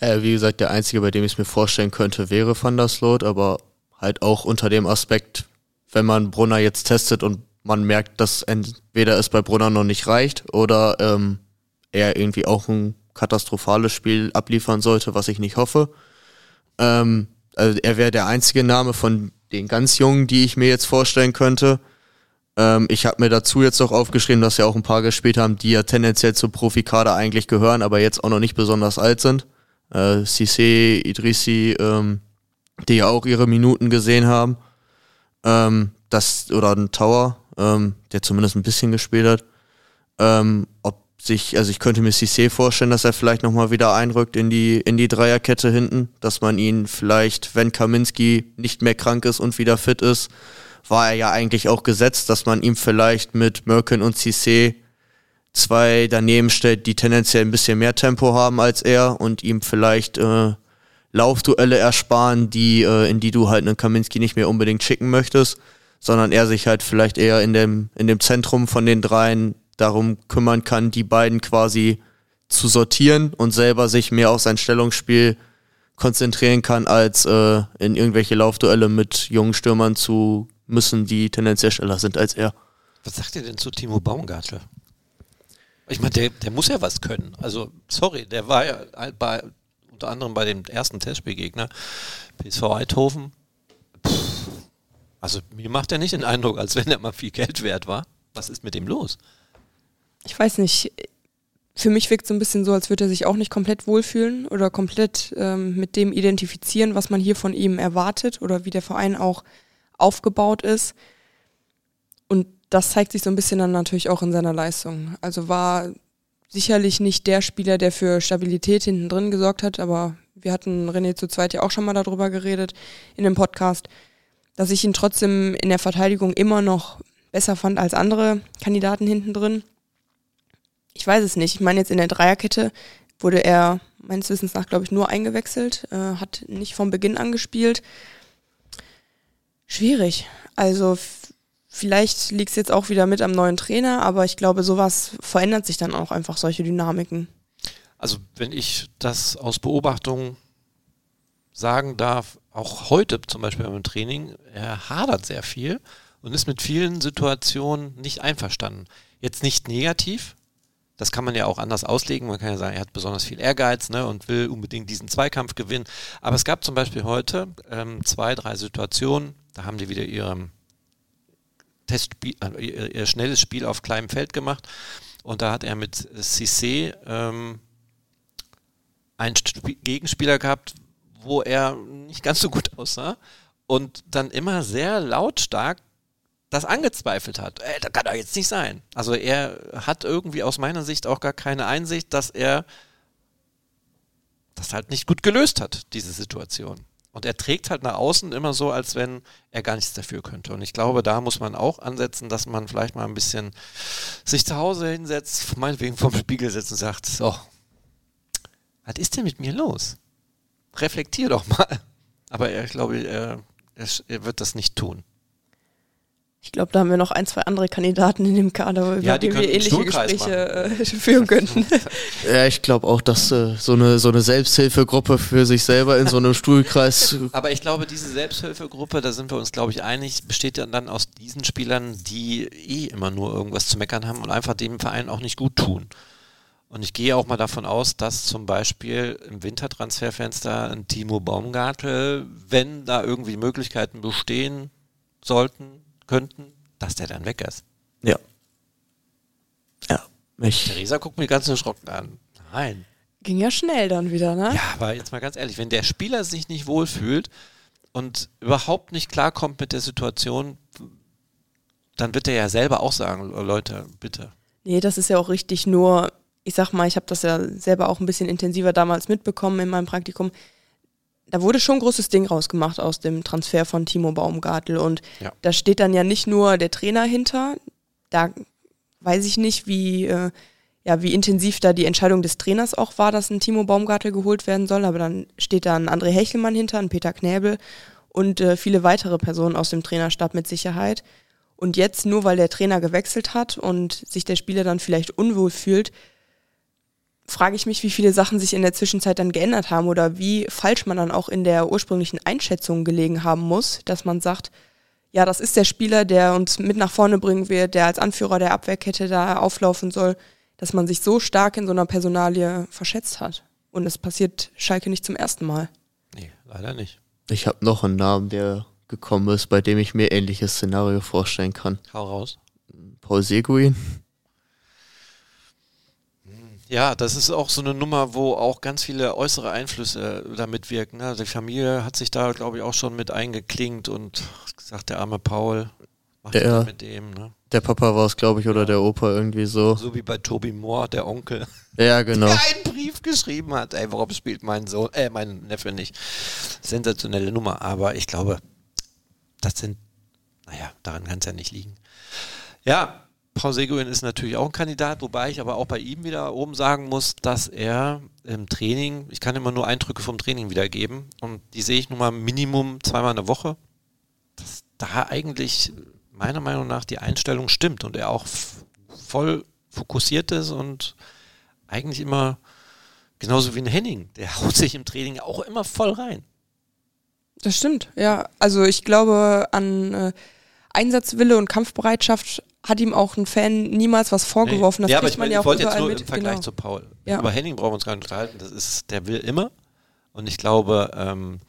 Äh, wie gesagt, der einzige, bei dem ich es mir vorstellen könnte, wäre Van der Sloot, aber halt auch unter dem Aspekt, wenn man Brunner jetzt testet und man merkt, dass entweder es bei Brunner noch nicht reicht oder ähm, er irgendwie auch ein katastrophales Spiel abliefern sollte, was ich nicht hoffe. Ähm, also er wäre der einzige Name von den ganz Jungen, die ich mir jetzt vorstellen könnte. Ähm, ich habe mir dazu jetzt noch aufgeschrieben, dass ja auch ein paar gespielt haben, die ja tendenziell zum Profikader eigentlich gehören, aber jetzt auch noch nicht besonders alt sind. äh, Cissé, Idrissi, ähm, die ja auch ihre Minuten gesehen haben. Ähm, das, oder ein Tower, ähm, der zumindest ein bisschen gespielt hat. Ähm, ob sich, also ich könnte mir Cissé vorstellen, dass er vielleicht nochmal wieder einrückt in die, in die Dreierkette hinten, dass man ihn vielleicht, wenn Kaminski nicht mehr krank ist und wieder fit ist, war er ja eigentlich auch gesetzt, dass man ihm vielleicht mit Merkin und Cissé zwei daneben stellt, die tendenziell ein bisschen mehr Tempo haben als er und ihm vielleicht äh, Laufduelle ersparen, die, äh, in die du halt einen Kaminski nicht mehr unbedingt schicken möchtest, sondern er sich halt vielleicht eher in dem, in dem Zentrum von den dreien darum kümmern kann, die beiden quasi zu sortieren und selber sich mehr auf sein Stellungsspiel konzentrieren kann, als äh, in irgendwelche Laufduelle mit jungen Stürmern zu müssen, die tendenziell schneller sind als er. Was sagt ihr denn zu Timo Baumgartel? Ich meine, der, der muss ja was können. Also, sorry, der war ja bei, unter anderem bei dem ersten Testspielgegner, PSV Eindhoven. Also, mir macht er nicht den Eindruck, als wenn er mal viel Geld wert war. Was ist mit dem los? Ich weiß nicht. Für mich wirkt es so ein bisschen so, als würde er sich auch nicht komplett wohlfühlen oder komplett ähm, mit dem identifizieren, was man hier von ihm erwartet oder wie der Verein auch aufgebaut ist. Und das zeigt sich so ein bisschen dann natürlich auch in seiner Leistung. Also war sicherlich nicht der Spieler, der für Stabilität hinten drin gesorgt hat, aber wir hatten René zu zweit ja auch schon mal darüber geredet in dem Podcast, dass ich ihn trotzdem in der Verteidigung immer noch besser fand als andere Kandidaten hinten drin. Ich weiß es nicht. Ich meine, jetzt in der Dreierkette wurde er meines Wissens nach, glaube ich, nur eingewechselt, äh, hat nicht von Beginn an gespielt. Schwierig. Also vielleicht liegt es jetzt auch wieder mit am neuen Trainer, aber ich glaube, sowas verändert sich dann auch einfach, solche Dynamiken. Also wenn ich das aus Beobachtung sagen darf, auch heute zum Beispiel beim Training, er hadert sehr viel und ist mit vielen Situationen nicht einverstanden. Jetzt nicht negativ, das kann man ja auch anders auslegen. Man kann ja sagen, er hat besonders viel Ehrgeiz ne, und will unbedingt diesen Zweikampf gewinnen. Aber es gab zum Beispiel heute ähm, zwei, drei Situationen, da haben die wieder ihre Testspiel, äh, ihr, ihr, schnelles Spiel auf kleinem Feld gemacht. Und da hat er mit Cissé ähm, einen Sp Gegenspieler gehabt, wo er nicht ganz so gut aussah und dann immer sehr lautstark das angezweifelt hat. Ey, das kann doch jetzt nicht sein. Also er hat irgendwie aus meiner Sicht auch gar keine Einsicht, dass er das halt nicht gut gelöst hat, diese Situation. Und er trägt halt nach außen immer so, als wenn er gar nichts dafür könnte. Und ich glaube, da muss man auch ansetzen, dass man vielleicht mal ein bisschen sich zu Hause hinsetzt, meinetwegen vom Spiegel setzt und sagt, so, was ist denn mit mir los? Reflektier doch mal. Aber ich glaube, er, er wird das nicht tun. Ich glaube, da haben wir noch ein, zwei andere Kandidaten in dem Kader, über ja, die wir ähnliche Gespräche äh, <laughs> führen könnten. <laughs> Ja, ich glaube auch, dass äh, so, eine, so eine Selbsthilfegruppe für sich selber in so einem Stuhlkreis. <laughs> Aber ich glaube, diese Selbsthilfegruppe, da sind wir uns, glaube ich, einig, besteht ja dann aus diesen Spielern, die eh immer nur irgendwas zu meckern haben und einfach dem Verein auch nicht gut tun. Und ich gehe auch mal davon aus, dass zum Beispiel im Wintertransferfenster ein Timo Baumgartel, wenn da irgendwie Möglichkeiten bestehen sollten, könnten, dass der dann weg ist. Ja. Ja. Ich. Theresa guckt mir ganz erschrocken an. Nein. Ging ja schnell dann wieder, ne? Ja, aber jetzt mal ganz ehrlich, wenn der Spieler sich nicht wohlfühlt und überhaupt nicht klarkommt mit der Situation, dann wird er ja selber auch sagen, Leute, bitte. Nee, das ist ja auch richtig, nur ich sag mal, ich habe das ja selber auch ein bisschen intensiver damals mitbekommen in meinem Praktikum da wurde schon ein großes Ding rausgemacht aus dem Transfer von Timo Baumgartel. Und ja. da steht dann ja nicht nur der Trainer hinter. Da weiß ich nicht, wie, äh, ja, wie intensiv da die Entscheidung des Trainers auch war, dass ein Timo Baumgartel geholt werden soll. Aber dann steht da ein André Hechelmann hinter, ein Peter Knäbel und äh, viele weitere Personen aus dem Trainerstab mit Sicherheit. Und jetzt, nur weil der Trainer gewechselt hat und sich der Spieler dann vielleicht unwohl fühlt, frage ich mich, wie viele Sachen sich in der Zwischenzeit dann geändert haben oder wie falsch man dann auch in der ursprünglichen Einschätzung gelegen haben muss, dass man sagt, ja, das ist der Spieler, der uns mit nach vorne bringen wird, der als Anführer der Abwehrkette da auflaufen soll, dass man sich so stark in so einer Personalie verschätzt hat. Und es passiert Schalke nicht zum ersten Mal. Nee, leider nicht. Ich habe noch einen Namen, der gekommen ist, bei dem ich mir ähnliches Szenario vorstellen kann. Hau raus. Paul Seguin. Ja, das ist auch so eine Nummer, wo auch ganz viele äußere Einflüsse da mitwirken. Ne? Die Familie hat sich da, glaube ich, auch schon mit eingeklingt und gesagt, der arme Paul macht Der- das mit dem. Ne? Der Papa war es, glaube ich, oder der Opa irgendwie so. So wie bei Toby Moore, der Onkel, Ja, genau. der einen Brief geschrieben hat. Ey, warum spielt mein Sohn, äh, mein Neffe nicht? Sensationelle Nummer, aber ich glaube, das sind, naja, daran kann es ja nicht liegen. Ja, Paul Seguin ist natürlich auch ein Kandidat, wobei ich aber auch bei ihm wieder oben sagen muss, dass er im Training, ich kann immer nur Eindrücke vom Training wiedergeben und die sehe ich nun mal Minimum zweimal in der Woche, dass da eigentlich meiner Meinung nach die Einstellung stimmt und er auch voll fokussiert ist und eigentlich immer genauso wie ein Henning, der haut sich im Training auch immer voll rein. Das stimmt, ja. Also ich glaube, an äh, Einsatzwille und Kampfbereitschaft hat ihm auch ein Fan niemals was vorgeworfen. Das ja, aber ich, man mein, ja ich wollte jetzt nur mit. im Vergleich genau. zu Paul. Ja. Über Henning brauchen wir uns gar nicht unterhalten. Das ist, der will immer. Und ich glaube, ähm,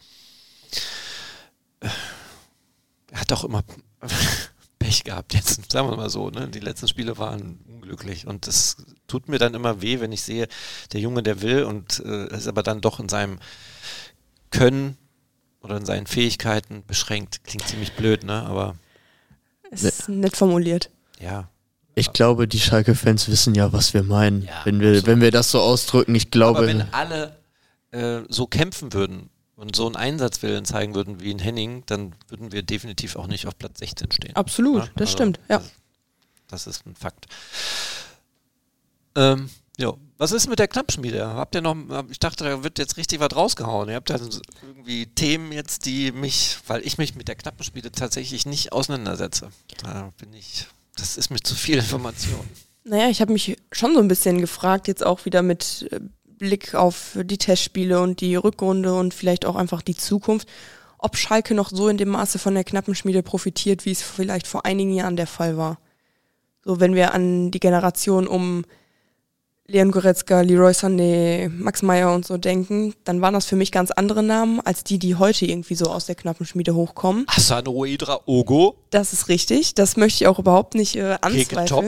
er hat auch immer <laughs> Pech gehabt jetzt, sagen wir mal so. Ne? Die letzten Spiele waren unglücklich und das tut mir dann immer weh, wenn ich sehe, der Junge, der will und äh, ist aber dann doch in seinem Können oder in seinen Fähigkeiten beschränkt. Klingt ziemlich blöd, ne? Aber ist nett formuliert. ja, Ich glaube, die Schalke-Fans wissen ja, was wir meinen. Ja, wenn, wir, absolut. wenn wir das so ausdrücken, ich glaube. Aber wenn alle äh, so kämpfen würden und so einen Einsatzwillen zeigen würden wie in Henning, dann würden wir definitiv auch nicht auf Platz 16 stehen. Absolut, Ja, das also stimmt, ja. Das, das ist ein Fakt. Ähm, ja. Was ist mit der Knappschmiede? Habt ihr noch, ich dachte, da wird jetzt richtig was rausgehauen. Ihr habt ja irgendwie Themen jetzt, die mich, weil ich mich mit der Knappenschmiede tatsächlich nicht auseinandersetze. Da bin ich, das ist mir zu viel Information. Naja, ich habe mich schon so ein bisschen gefragt, jetzt auch wieder mit äh, Blick auf die Testspiele und die Rückrunde und vielleicht auch einfach die Zukunft, ob Schalke noch so in dem Maße von der Knappenschmiede profitiert, wie es vielleicht vor einigen Jahren der Fall war. So, wenn wir an die Generation um Leon Goretzka, Leroy Sané, Max Meyer und so denken, dann waren das für mich ganz andere Namen als die, die heute irgendwie so aus der Knappenschmiede hochkommen. Hassan Oedra Ogo, Das ist richtig. Das möchte ich auch überhaupt nicht äh, anzweifeln. Top.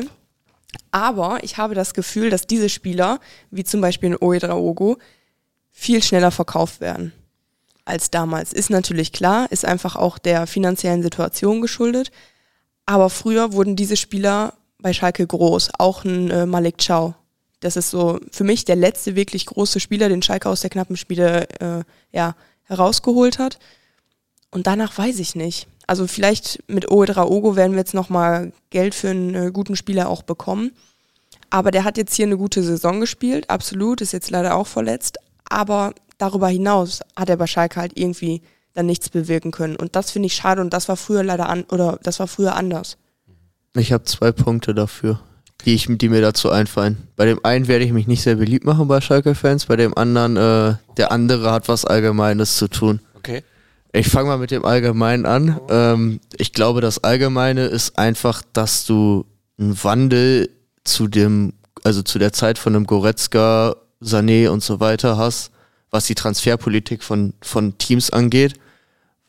Aber ich habe das Gefühl, dass diese Spieler, wie zum Beispiel in Oedraogo, viel schneller verkauft werden als damals. Ist natürlich klar, ist einfach auch der finanziellen Situation geschuldet. Aber früher wurden diese Spieler bei Schalke groß. Auch ein äh, Malik Chow. Das ist so für mich der letzte wirklich große Spieler, den Schalke aus der knappen Spiele äh, ja, herausgeholt hat. Und danach weiß ich nicht. Also vielleicht mit Oedraogo werden wir jetzt nochmal Geld für einen äh, guten Spieler auch bekommen. Aber der hat jetzt hier eine gute Saison gespielt, absolut, ist jetzt leider auch verletzt. Aber darüber hinaus hat er bei Schalke halt irgendwie dann nichts bewirken können. Und das finde ich schade und das war früher leider an oder das war früher anders. Ich habe zwei Punkte dafür, die, ich, die mir dazu einfallen. Bei dem einen werde ich mich nicht sehr beliebt machen bei Schalke-Fans, bei dem anderen, äh, der andere hat was Allgemeines zu tun. Okay. Ich fange mal mit dem Allgemeinen an. Ähm, ich glaube, das Allgemeine ist einfach, dass du einen Wandel zu dem, also zu der Zeit von einem Goretzka, Sané und so weiter hast, was die Transferpolitik von, von Teams angeht.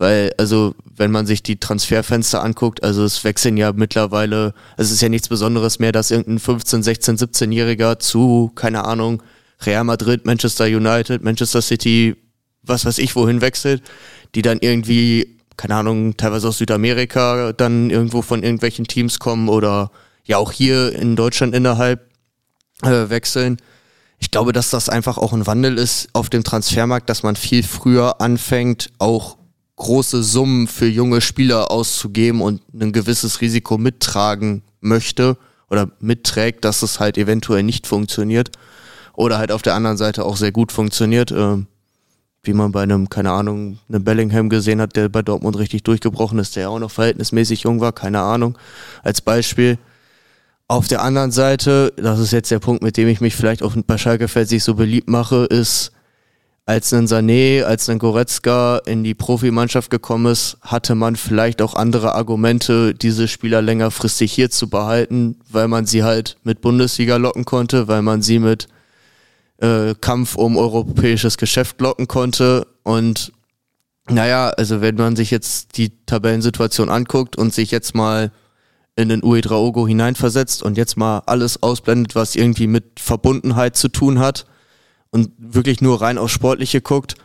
Weil, also, wenn man sich die Transferfenster anguckt, also es wechseln ja mittlerweile, es ist ja nichts Besonderes mehr, dass irgendein 15, 16, 17-Jähriger zu, keine Ahnung, Real Madrid, Manchester United, Manchester City, was weiß ich, wohin wechselt, die dann irgendwie, keine Ahnung, teilweise aus Südamerika dann irgendwo von irgendwelchen Teams kommen oder ja auch hier in Deutschland innerhalb äh, wechseln. Ich glaube, dass das einfach auch ein Wandel ist auf dem Transfermarkt, dass man viel früher anfängt, auch große Summen für junge Spieler auszugeben und ein gewisses Risiko mittragen möchte oder mitträgt, dass es halt eventuell nicht funktioniert oder halt auf der anderen Seite auch sehr gut funktioniert. Ähm, wie man bei einem, keine Ahnung, einem Bellingham gesehen hat, der bei Dortmund richtig durchgebrochen ist, der auch noch verhältnismäßig jung war, keine Ahnung, als Beispiel. Auf der anderen Seite, das ist jetzt der Punkt, mit dem ich mich vielleicht auch bei Schalke-Fans nicht so beliebt mache, ist, als ein Sané, als ein Goretzka in die Profimannschaft gekommen ist, hatte man vielleicht auch andere Argumente, diese Spieler längerfristig hier zu behalten, weil man sie halt mit Bundesliga locken konnte, weil man sie mit äh, Kampf um europäisches Geschäft locken konnte. Und naja, also wenn man sich jetzt die Tabellensituation anguckt und sich jetzt mal in den Uedraogo hineinversetzt und jetzt mal alles ausblendet, was irgendwie mit Verbundenheit zu tun hat und wirklich nur rein auf Sportliche guckt.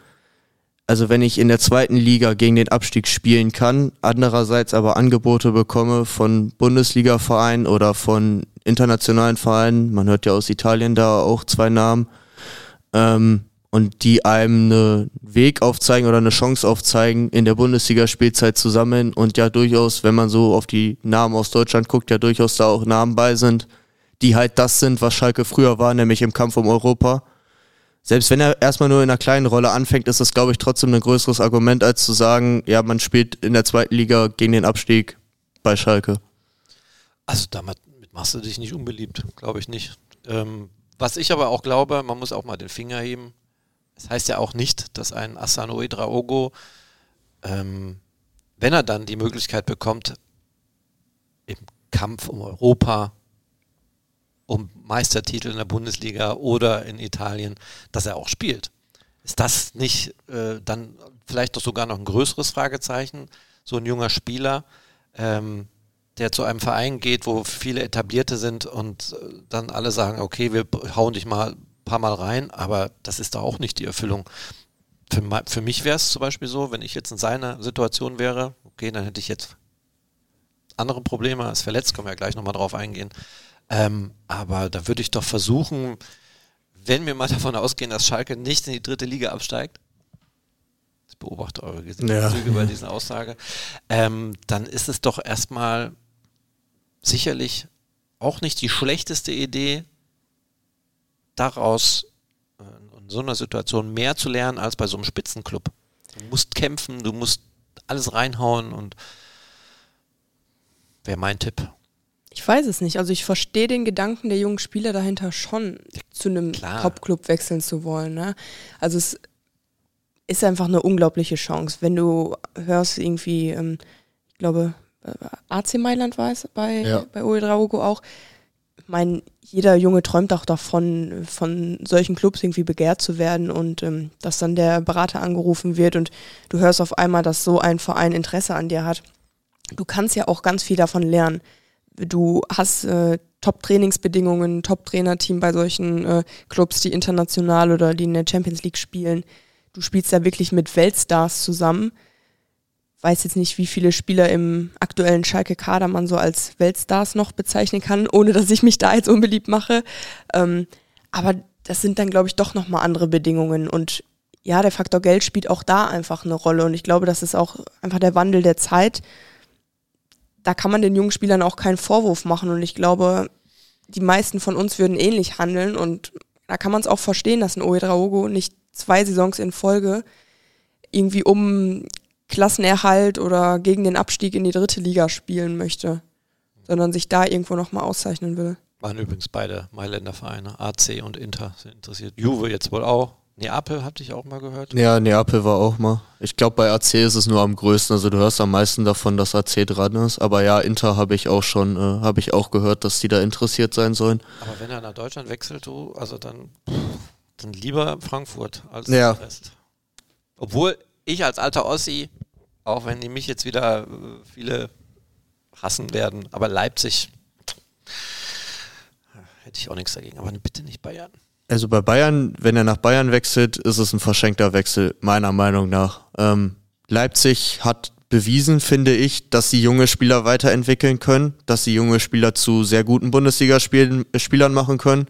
Also wenn ich in der zweiten Liga gegen den Abstieg spielen kann, andererseits aber Angebote bekomme von Bundesliga-Vereinen oder von internationalen Vereinen, man hört ja aus Italien da auch zwei Namen, ähm, und die einem einen Weg aufzeigen oder eine Chance aufzeigen, in der Bundesliga-Spielzeit zu sammeln und ja durchaus, wenn man so auf die Namen aus Deutschland guckt, ja durchaus da auch Namen bei sind, die halt das sind, was Schalke früher war, nämlich im Kampf um Europa. Selbst wenn er erstmal nur in einer kleinen Rolle anfängt, ist das, glaube ich, trotzdem ein größeres Argument, als zu sagen, ja, man spielt in der zweiten Liga gegen den Abstieg bei Schalke. Also damit machst du dich nicht unbeliebt, glaube ich nicht. Ähm, was ich aber auch glaube, man muss auch mal den Finger heben das heißt ja auch nicht, dass ein Asano Idraogo, ähm, wenn er dann die Möglichkeit bekommt, im Kampf um Europa, um Meistertitel in der Bundesliga oder in Italien, dass er auch spielt. Ist das nicht äh, dann vielleicht doch sogar noch ein größeres Fragezeichen? So ein junger Spieler, ähm, der zu einem Verein geht, wo viele Etablierte sind und äh, dann alle sagen, okay, wir hauen dich mal paar Mal rein, aber das ist doch auch nicht die Erfüllung. Für, für mich wäre es zum Beispiel so, wenn ich jetzt in seiner Situation wäre, okay, dann hätte ich jetzt andere Probleme als verletzt, können wir ja gleich nochmal drauf eingehen. Ähm, aber da würde ich doch versuchen, wenn wir mal <laughs> davon ausgehen, dass Schalke nicht in die dritte Liga absteigt, ich beobachte eure Gesichtszüge ja. bei dieser Aussage, ähm, dann ist es doch erstmal sicherlich auch nicht die schlechteste Idee, daraus äh, in so einer Situation mehr zu lernen als bei so einem Spitzenclub. Du musst kämpfen, du musst alles reinhauen und wäre mein Tipp. Ich weiß es nicht. Also ich verstehe den Gedanken der jungen Spieler dahinter schon, zu einem Top-Club wechseln zu wollen. Ne? Also es ist einfach eine unglaubliche Chance. Wenn du hörst irgendwie, ähm, ich glaube, äh, AC Mailand war es bei, ja. bei Uedraogo auch, meine, jeder Junge träumt auch davon, von solchen Clubs irgendwie begehrt zu werden und ähm, dass dann der Berater angerufen wird und du hörst auf einmal, dass so ein Verein Interesse an dir hat. Du kannst ja auch ganz viel davon lernen. Du hast äh, Top-Trainingsbedingungen, Top-Trainerteam bei solchen äh, Clubs, die international oder die in der Champions League spielen. Du spielst da wirklich mit Weltstars zusammen weiß jetzt nicht, wie viele Spieler im aktuellen Schalke-Kader man so als Weltstars noch bezeichnen kann, ohne dass ich mich da jetzt unbeliebt mache. Ähm, aber das sind dann, glaube ich, doch nochmal andere Bedingungen. Und ja, der Faktor Geld spielt auch da einfach eine Rolle. Und ich glaube, das ist auch einfach der Wandel der Zeit. Da kann man den jungen Spielern auch keinen Vorwurf machen. Und ich glaube, die meisten von uns würden ähnlich handeln. Und da kann man es auch verstehen, dass ein Oedraogo nicht zwei Saisons in Folge irgendwie um Klassenerhalt oder gegen den Abstieg in die dritte Liga spielen möchte, sondern sich da irgendwo nochmal auszeichnen will. Waren übrigens beide Mailänder Vereine, AC und Inter sind interessiert. Juve jetzt wohl auch. Neapel hatte ich auch mal gehört. Ja, Neapel war auch mal. Ich glaube, bei AC ist es nur am größten. Also du hörst am meisten davon, dass AC dran ist. Aber ja, Inter habe ich auch schon, äh, habe ich auch gehört, dass die da interessiert sein sollen. Aber wenn er nach Deutschland wechselt, du, also dann, dann lieber Frankfurt als ja. der Rest. Obwohl ich als alter Ossi, auch wenn die mich jetzt wieder äh, viele hassen werden, aber Leipzig hätte ich auch nichts dagegen. Aber bitte nicht Bayern. Also bei Bayern, wenn er nach Bayern wechselt, ist es ein verschenkter Wechsel, meiner Meinung nach. Ähm, Leipzig hat bewiesen, finde ich, dass sie junge Spieler weiterentwickeln können, dass sie junge Spieler zu sehr guten Bundesligaspielern machen können.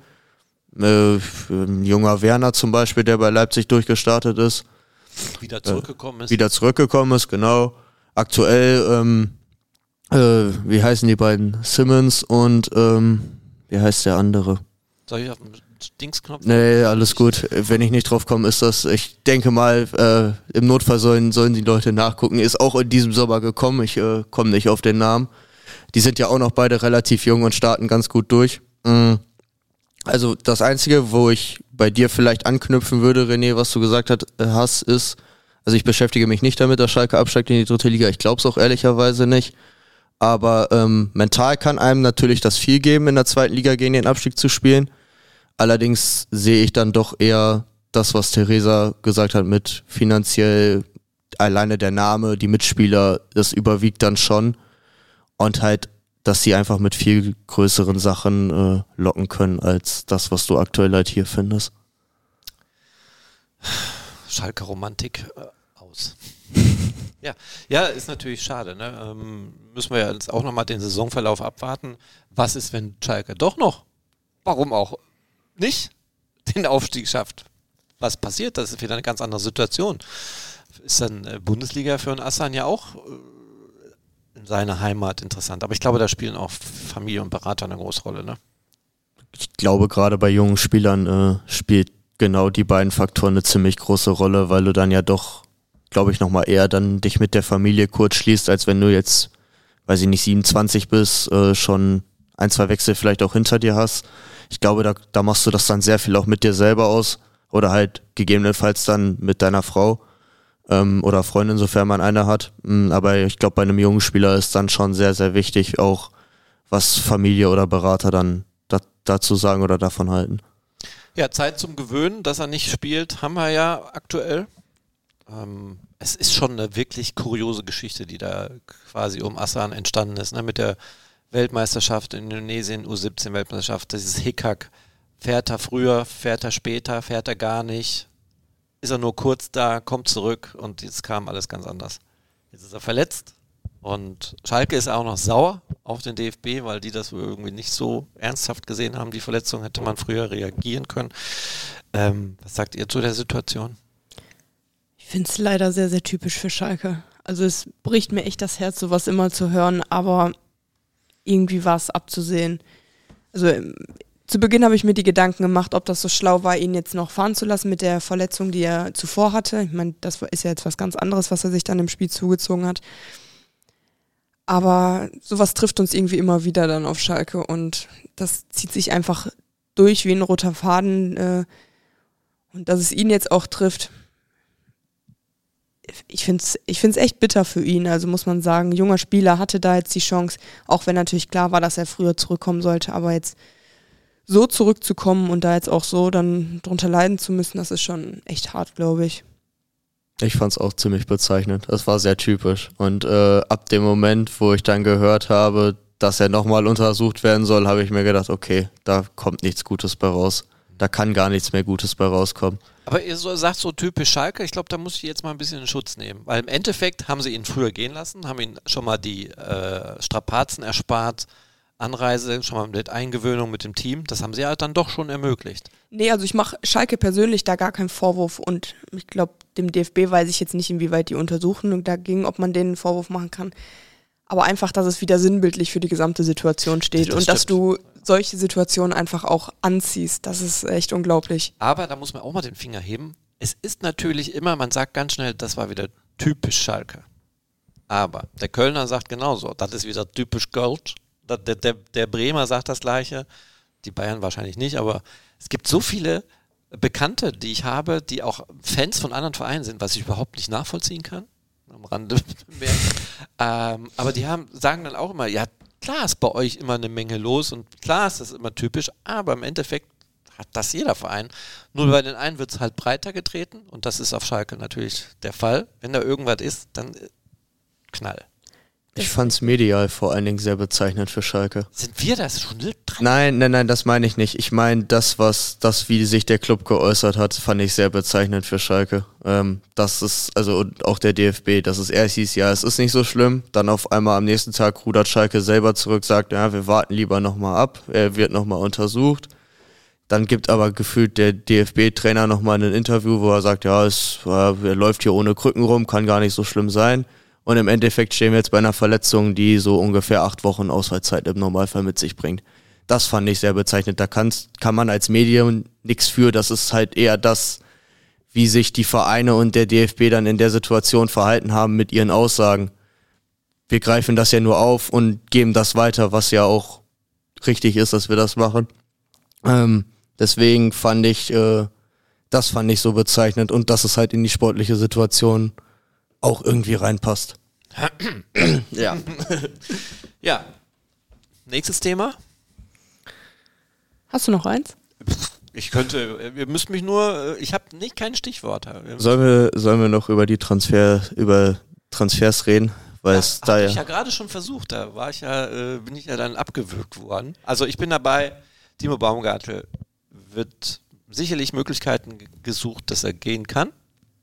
Äh, ein junger Werner zum Beispiel, der bei Leipzig durchgestartet ist. Wieder zurückgekommen ist. Wieder zurückgekommen ist, genau. Aktuell, ähm, äh, wie heißen die beiden? Simmons und ähm, wie heißt der andere? Soll ich auf den Dingsknopf? Nee, alles gut. Wenn ich nicht drauf komme, ist das, ich denke mal, äh, im Notfall sollen, sollen die Leute nachgucken. Ist auch in diesem Sommer gekommen. Ich äh, komme nicht auf den Namen. Die sind ja auch noch beide relativ jung und starten ganz gut durch. Mhm. Also das Einzige, wo ich bei dir vielleicht anknüpfen würde, René, was du gesagt äh, hast, ist, also ich beschäftige mich nicht damit, dass Schalke absteigt in die dritte Liga. Ich glaube es auch ehrlicherweise nicht. Aber ähm, mental kann einem natürlich das viel geben, in der zweiten Liga gegen den Abstieg zu spielen. Allerdings sehe ich dann doch eher das, was Theresa gesagt hat, mit finanziell alleine der Name, die Mitspieler, das überwiegt dann schon. Und halt dass sie einfach mit viel größeren Sachen äh, locken können als das, was du aktuell halt hier findest. Schalke Romantik äh, aus. <laughs> ja. ja, ist natürlich schade. Ne? Ähm, müssen wir jetzt auch nochmal den Saisonverlauf abwarten. Was ist, wenn Schalke doch noch, warum auch nicht, <laughs> den Aufstieg schafft? Was passiert? Das ist wieder eine ganz andere Situation. Ist dann äh, Bundesliga für einen Assan ja auch äh, in seiner Heimat interessant. Aber ich glaube, da spielen auch Familie und Berater eine große Rolle. Ne? Ich glaube, gerade bei jungen Spielern äh, spielt genau die beiden Faktoren eine ziemlich große Rolle, weil du dann ja doch, glaube ich, nochmal eher dann dich mit der Familie kurz schließt, als wenn du jetzt, weiß ich nicht, 27 bist, äh, schon ein, zwei Wechsel vielleicht auch hinter dir hast. Ich glaube, da, da machst du das dann sehr viel auch mit dir selber aus oder halt gegebenenfalls dann mit deiner Frau ähm, oder Freundin, sofern man eine hat. Mm, aber ich glaube, bei einem jungen Spieler ist dann schon sehr, sehr wichtig, auch was Familie oder Berater dann da, dazu sagen oder davon halten. Ja, Zeit zum Gewöhnen, dass er nicht spielt, haben wir ja aktuell. Ähm, es ist schon eine wirklich kuriose Geschichte, die da quasi um Assan entstanden ist, ne? mit der Weltmeisterschaft in Indonesien, U17-Weltmeisterschaft, dieses Hickhack. Fährt er früher, fährt er später, fährt er gar nicht? Ist er nur kurz da, kommt zurück und jetzt kam alles ganz anders. Jetzt ist er verletzt, und Schalke ist auch noch sauer auf den DFB, weil die das irgendwie nicht so ernsthaft gesehen haben. Die Verletzung hätte man früher reagieren können. Ähm, was sagt ihr zu der Situation? Ich finde es leider sehr, sehr typisch für Schalke. Also es bricht mir echt das Herz, sowas immer zu hören, aber irgendwie war es abzusehen. Also ähm, zu Beginn habe ich mir die Gedanken gemacht, ob das so schlau war, ihn jetzt noch fahren zu lassen mit der Verletzung, die er zuvor hatte. Ich meine, das ist ja jetzt was ganz anderes, was er sich dann im Spiel zugezogen hat. Aber sowas trifft uns irgendwie immer wieder dann auf Schalke und das zieht sich einfach durch wie ein roter Faden. Äh, und dass es ihn jetzt auch trifft, ich finde es ich find's echt bitter für ihn. Also muss man sagen, junger Spieler hatte da jetzt die Chance, auch wenn natürlich klar war, dass er früher zurückkommen sollte, aber jetzt so zurückzukommen und da jetzt auch so dann drunter leiden zu müssen, das ist schon echt hart, glaube ich. Ich fand es auch ziemlich bezeichnend. Es war sehr typisch. Und äh, ab dem Moment, wo ich dann gehört habe, dass er nochmal untersucht werden soll, habe ich mir gedacht, okay, da kommt nichts Gutes bei raus. Da kann gar nichts mehr Gutes bei rauskommen. Aber ihr so, sagt so typisch Schalke, ich glaube, da muss ich jetzt mal ein bisschen in Schutz nehmen. Weil im Endeffekt haben sie ihn früher gehen lassen, haben ihn schon mal die äh, Strapazen erspart, Anreise, schon mal mit Eingewöhnung mit dem Team, das haben sie halt dann doch schon ermöglicht. Nee, also ich mache Schalke persönlich da gar keinen Vorwurf und ich glaube, dem DFB weiß ich jetzt nicht, inwieweit die Untersuchung dagegen, ob man denen einen Vorwurf machen kann. Aber einfach, dass es wieder sinnbildlich für die gesamte Situation steht das und stimmt. dass du solche Situationen einfach auch anziehst. Das ist echt unglaublich. Aber da muss man auch mal den Finger heben. Es ist natürlich immer, man sagt ganz schnell, das war wieder typisch Schalke. Aber der Kölner sagt genauso, das ist wieder typisch Gold der, der, der Bremer sagt das Gleiche, die Bayern wahrscheinlich nicht, aber es gibt so viele Bekannte, die ich habe, die auch Fans von anderen Vereinen sind, was ich überhaupt nicht nachvollziehen kann. Am Rande <laughs> ähm, aber die haben, sagen dann auch immer, ja, klar ist bei euch immer eine Menge los und klar ist das immer typisch, aber im Endeffekt hat das jeder Verein. Nur bei den einen wird es halt breiter getreten und das ist auf Schalke natürlich der Fall. Wenn da irgendwas ist, dann äh, Knall. Ich fand's medial vor allen Dingen sehr bezeichnend für Schalke. Sind wir das schon? Nein, nein, nein, das meine ich nicht. Ich meine, das, was, das, wie sich der Club geäußert hat, fand ich sehr bezeichnend für Schalke. Ähm, das ist, also und auch der DFB, dass es erst hieß, ja, es ist nicht so schlimm. Dann auf einmal am nächsten Tag rudert Schalke selber zurück, sagt, ja, wir warten lieber nochmal ab. Er wird nochmal untersucht. Dann gibt aber gefühlt der DFB-Trainer nochmal ein Interview, wo er sagt, ja, es äh, er läuft hier ohne Krücken rum, kann gar nicht so schlimm sein. Und im Endeffekt stehen wir jetzt bei einer Verletzung, die so ungefähr acht Wochen Ausfallzeit im Normalfall mit sich bringt. Das fand ich sehr bezeichnend. Da kann's, kann man als Medium nichts für. Das ist halt eher das, wie sich die Vereine und der DFB dann in der Situation verhalten haben mit ihren Aussagen. Wir greifen das ja nur auf und geben das weiter, was ja auch richtig ist, dass wir das machen. Ähm, deswegen fand ich, äh, das fand ich so bezeichnend und dass es halt in die sportliche Situation auch irgendwie reinpasst. <clears throat> ja. ja. Nächstes Thema. Hast du noch eins? Ich könnte, ihr müsst mich nur, ich habe nicht kein Stichwort. Sollen wir, sollen wir noch über die Transfer, über Transfers reden? Weil es da ja. ich ja gerade schon versucht, da war ich ja, äh, bin ich ja dann abgewürgt worden. Also ich bin dabei, Timo Baumgartel wird sicherlich Möglichkeiten gesucht, dass er gehen kann,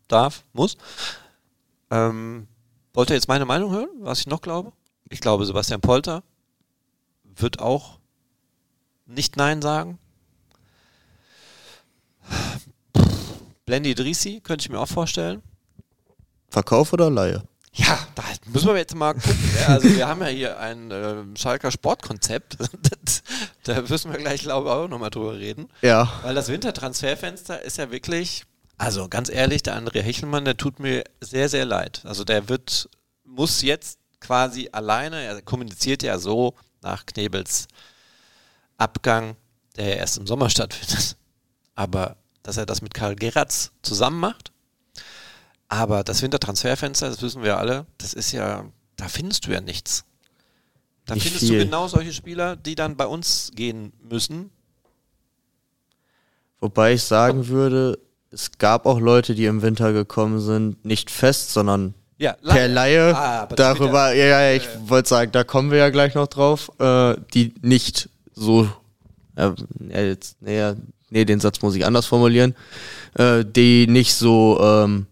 darf, muss. Ähm, wollt ihr jetzt meine Meinung hören, was ich noch glaube? Ich glaube, Sebastian Polter wird auch nicht Nein sagen. Blendy Drisi könnte ich mir auch vorstellen. Verkauf oder Laie? Ja, da müssen wir jetzt mal gucken. Ja, also wir haben ja hier ein äh, Schalker Sportkonzept. Das, <laughs> da müssen wir gleich, glaube ich, auch nochmal drüber reden. Ja. Weil das Wintertransferfenster ist ja wirklich, also ganz ehrlich, der André Hechelmann, der tut mir sehr, sehr leid. Also der wird, muss jetzt quasi alleine, er kommuniziert ja so nach Knebels Abgang, der ja erst im Sommer stattfindet. <laughs> Aber dass er das mit Karl Geratz zusammen macht. Aber das Wintertransferfenster, das wissen wir alle, das ist ja, da findest du ja nichts. Da Nicht findest viel. du genau solche Spieler, die dann bei uns gehen müssen. Wobei ich sagen würde, es gab auch Leute, die im Winter gekommen sind, nicht fest, sondern Ja, per Laie. Ah, Darüber, ja, ja, ich wollte sagen, da kommen wir ja gleich noch drauf, äh, die nicht so, äh, jetzt, nee, nee, den Satz muss ich anders formulieren, äh, die nicht so ähm,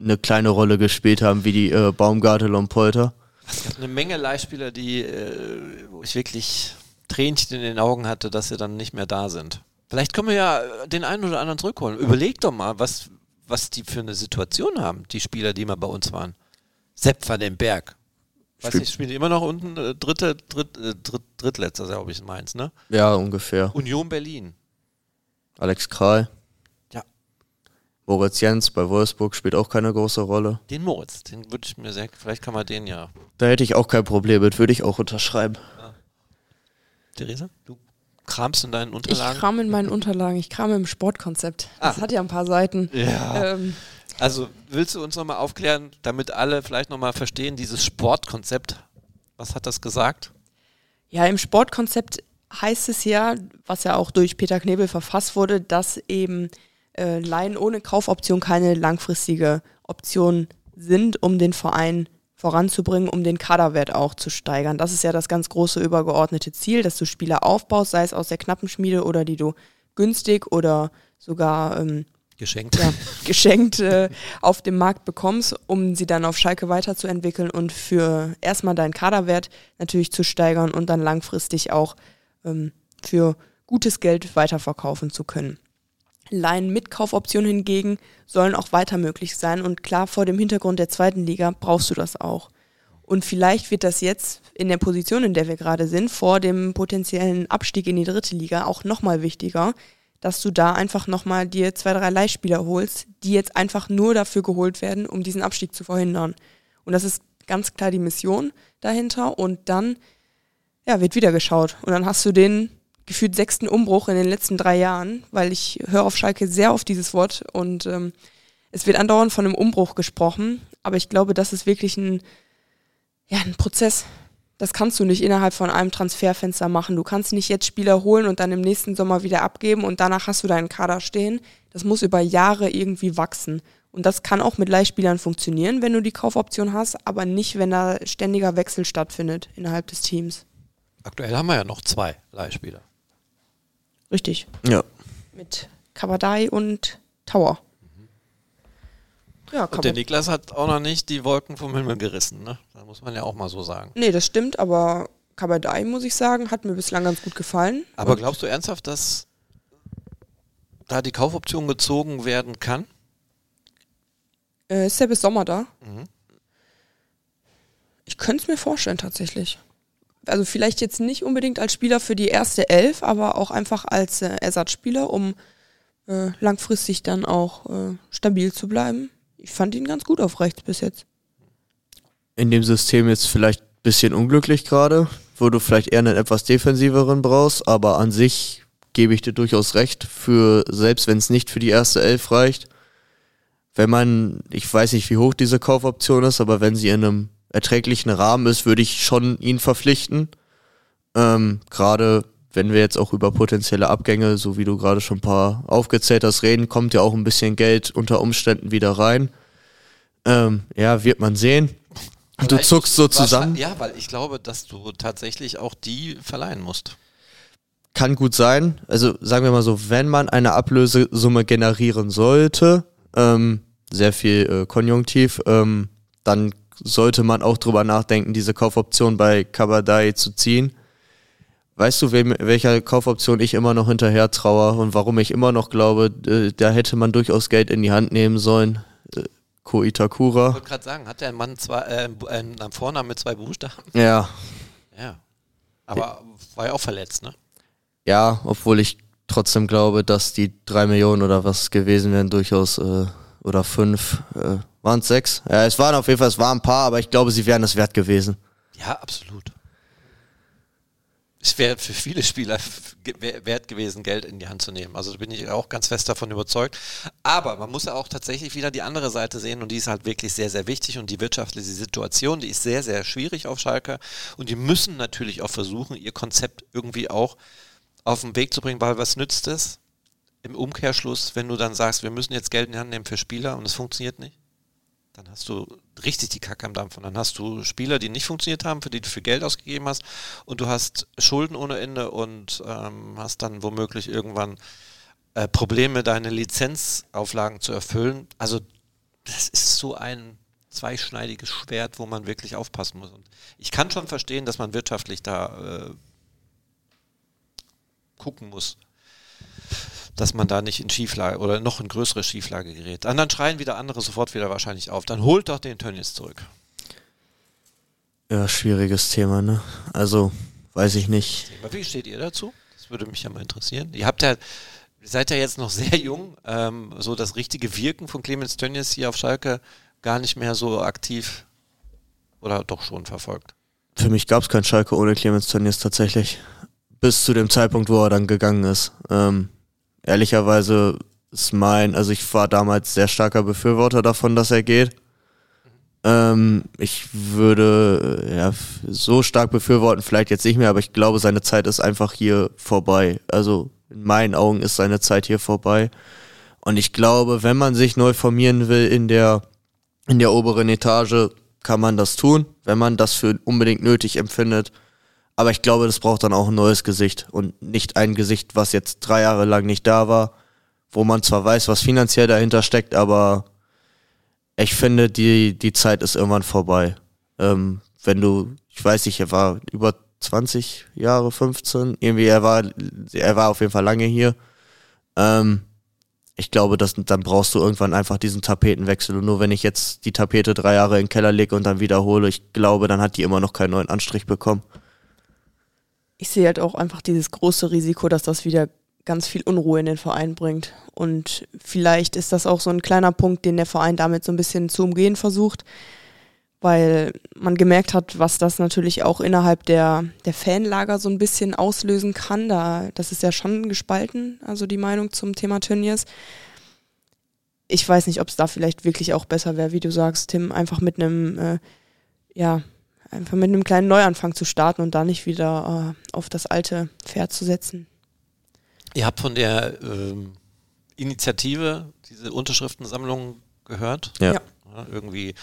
eine kleine Rolle gespielt haben wie die äh, Baumgartel und Polter. Es gab eine Menge Leihspieler, die, äh, wo ich wirklich Tränchen in den Augen hatte, dass sie dann nicht mehr da sind. Vielleicht können wir ja äh, den einen oder anderen zurückholen. Überleg doch mal, was, was die für eine Situation haben, die Spieler, die mal bei uns waren. Sepp van den Berg. Weiß Spiel- nicht, spielen die immer noch unten äh, dritte, dritt, äh, dritt, drittletzter, glaube ich, in Mainz, ne? Ja, ungefähr. Union Berlin. Alex Kral. Ja. Moritz Jens bei Wolfsburg spielt auch keine große Rolle. Den Moritz, den würde ich mir sehr, vielleicht kann man den ja. Da hätte ich auch kein Problem mit, würde ich auch unterschreiben. Theresa, du kramst in deinen Ich Unterlagen. kram in meinen <laughs> Unterlagen, ich kram im Sportkonzept. Das Ah. hat ja ein paar Seiten. ja. Ähm, Also willst du uns nochmal aufklären, damit alle vielleicht nochmal verstehen, dieses Sportkonzept? Was hat das gesagt? Ja, im Sportkonzept heißt es ja, was ja auch durch Peter Knebel verfasst wurde, dass eben äh, Laien ohne Kaufoption keine langfristige Option sind, um den Verein voranzubringen, um den Kaderwert auch zu steigern. Das ist ja das ganz große übergeordnete Ziel, dass du Spieler aufbaust, sei es aus der knappen Schmiede oder die du günstig oder sogar ähm, Geschenkt. ja, geschenkt äh, auf dem Markt bekommst, um sie dann auf Schalke weiterzuentwickeln und für erstmal deinen Kaderwert natürlich zu steigern und dann langfristig auch ähm, für gutes Geld weiterverkaufen zu können. Laien mit Kaufoption hingegen sollen auch weiter möglich sein und klar vor dem Hintergrund der zweiten Liga brauchst du das auch. Und vielleicht wird das jetzt in der Position, in der wir gerade sind, vor dem potenziellen Abstieg in die dritte Liga auch nochmal wichtiger, dass du da einfach nochmal dir zwei, drei Leihspieler holst, die jetzt einfach nur dafür geholt werden, um diesen Abstieg zu verhindern. Und das ist ganz klar die Mission dahinter. Und dann ja, wird wieder geschaut. Und dann hast du den gefühlt sechsten Umbruch in den letzten drei Jahren, weil ich höre auf Schalke sehr oft dieses Wort und ähm, es wird andauernd von einem Umbruch gesprochen. Aber ich glaube, das ist wirklich ein, ja, ein Prozess. Das kannst du nicht innerhalb von einem Transferfenster machen. Du kannst nicht jetzt Spieler holen und dann im nächsten Sommer wieder abgeben und danach hast du deinen Kader stehen. Das muss über Jahre irgendwie wachsen. Und das kann auch mit Leihspielern funktionieren, wenn du die Kaufoption hast, aber nicht, wenn da ständiger Wechsel stattfindet innerhalb des Teams. Aktuell haben wir ja noch zwei Leihspieler. Richtig. Ja. Mit Kabadai und Tower. Ja, Und der. Niklas hat auch noch nicht die Wolken vom Himmel gerissen, ne? Da muss man ja auch mal so sagen. Nee, das stimmt, aber Kabadai, muss ich sagen, hat mir bislang ganz gut gefallen. Aber Und- glaubst du ernsthaft, dass da die Kaufoption gezogen werden kann? Äh, ist der bis Sommer da? Mhm. Ich könnte es mir vorstellen, tatsächlich. Also vielleicht jetzt nicht unbedingt als Spieler für die erste Elf, aber auch einfach als äh, Ersatzspieler, um äh, langfristig dann auch äh, stabil zu bleiben. Ich fand ihn ganz gut auf rechts bis jetzt. In dem System jetzt vielleicht ein bisschen unglücklich gerade, wo du vielleicht eher einen etwas defensiveren brauchst, aber an sich gebe ich dir durchaus recht, für selbst wenn es nicht für die erste Elf reicht, wenn man, ich weiß nicht, wie hoch diese Kaufoption ist, aber wenn sie in einem erträglichen Rahmen ist, würde ich schon ihn verpflichten. Ähm, gerade wenn wir jetzt auch über potenzielle Abgänge, so wie du gerade schon ein paar aufgezählt hast, reden, kommt ja auch ein bisschen Geld unter Umständen wieder rein. Ähm, ja, wird man sehen. Und du Vielleicht- zuckst so zusammen. Ja, weil ich glaube, dass du tatsächlich auch die verleihen musst. Kann gut sein. Also sagen wir mal so, wenn man eine Ablösesumme generieren sollte, ähm, sehr viel äh, Konjunktiv, ähm, dann sollte man auch drüber nachdenken, diese Kaufoption bei Kabadai zu ziehen. Weißt du, wem, welcher Kaufoption ich immer noch hinterher traue und warum ich immer noch glaube, äh, da hätte man durchaus Geld in die Hand nehmen sollen? Äh, Ko Ich wollte gerade sagen, hat der Mann zwei, äh, einen einen Vornamen mit zwei Buchstaben? Ja, Ja. Aber war ja auch verletzt, ne? ja, obwohl ich trotzdem glaube, dass die drei Millionen oder was gewesen wären durchaus äh, oder fünf, äh, waren es sechs? Ja, es waren auf jeden Fall, es waren ein paar, aber ich glaube, sie wären es wert gewesen. Ja, absolut. Es wäre für viele Spieler wert gewesen, Geld in die Hand zu nehmen. Also da bin ich auch ganz fest davon überzeugt. Aber man muss ja auch tatsächlich wieder die andere Seite sehen und die ist halt wirklich sehr, sehr wichtig und die wirtschaftliche Situation, die ist sehr, sehr schwierig auf Schalke und die müssen natürlich auch versuchen, ihr Konzept irgendwie auch auf den Weg zu bringen, weil was nützt es im Umkehrschluss, wenn du dann sagst, wir müssen jetzt Geld in die Hand nehmen für Spieler und es funktioniert nicht? Dann hast du richtig die Kacke am Dampf und dann hast du Spieler, die nicht funktioniert haben, für die du viel Geld ausgegeben hast und du hast Schulden ohne Ende und ähm, hast dann womöglich irgendwann äh, Probleme, deine Lizenzauflagen zu erfüllen. Also das ist so ein zweischneidiges Schwert, wo man wirklich aufpassen muss. Und ich kann schon verstehen, dass man wirtschaftlich da äh, gucken muss, dass man da nicht in Schieflage oder noch in größere Schieflage gerät. Und dann schreien wieder andere sofort wieder wahrscheinlich auf. Dann holt doch den Tönnies zurück. Ja, schwieriges Thema, ne? Also, weiß ich nicht. Wie steht ihr dazu? Das würde mich ja mal interessieren. Ihr habt ja, ihr seid ja jetzt noch sehr jung, ähm, so das richtige Wirken von Clemens Tönnies hier auf Schalke gar nicht mehr so aktiv oder doch schon verfolgt. Für mich gab es kein Schalke ohne Clemens Tönnies tatsächlich. Bis zu dem Zeitpunkt, wo er dann gegangen ist. Ähm, ehrlicherweise ist mein, also ich war damals sehr starker Befürworter davon, dass er geht. Ähm, ich würde äh, ja, so stark befürworten, vielleicht jetzt nicht mehr, aber ich glaube, seine Zeit ist einfach hier vorbei. Also in meinen Augen ist seine Zeit hier vorbei. Und ich glaube, wenn man sich neu formieren will in der, in der oberen Etage, kann man das tun, wenn man das für unbedingt nötig empfindet. Aber ich glaube, das braucht dann auch ein neues Gesicht und nicht ein Gesicht, was jetzt drei Jahre lang nicht da war, wo man zwar weiß, was finanziell dahinter steckt, aber ich finde, die, die Zeit ist irgendwann vorbei. Ähm, wenn du, ich weiß nicht, er war über 20 Jahre, 15, irgendwie, er war, er war auf jeden Fall lange hier. Ähm, ich glaube, dass, dann brauchst du irgendwann einfach diesen Tapetenwechsel. Und nur wenn ich jetzt die Tapete drei Jahre in den Keller lege und dann wiederhole, ich glaube, dann hat die immer noch keinen neuen Anstrich bekommen. Ich sehe halt auch einfach dieses große Risiko, dass das wieder ganz viel Unruhe in den Verein bringt. Und vielleicht ist das auch so ein kleiner Punkt, den der Verein damit so ein bisschen zu umgehen versucht, weil man gemerkt hat, was das natürlich auch innerhalb der, der Fanlager so ein bisschen auslösen kann. Da, das ist ja schon gespalten, also die Meinung zum Thema Tönnies. Ich weiß nicht, ob es da vielleicht wirklich auch besser wäre, wie du sagst, Tim, einfach mit einem, äh, ja, einfach mit einem kleinen Neuanfang zu starten und da nicht wieder äh, auf das alte Pferd zu setzen. Ihr habt von der ähm, Initiative, diese Unterschriftensammlung gehört. Ja. Ja. Irgendwie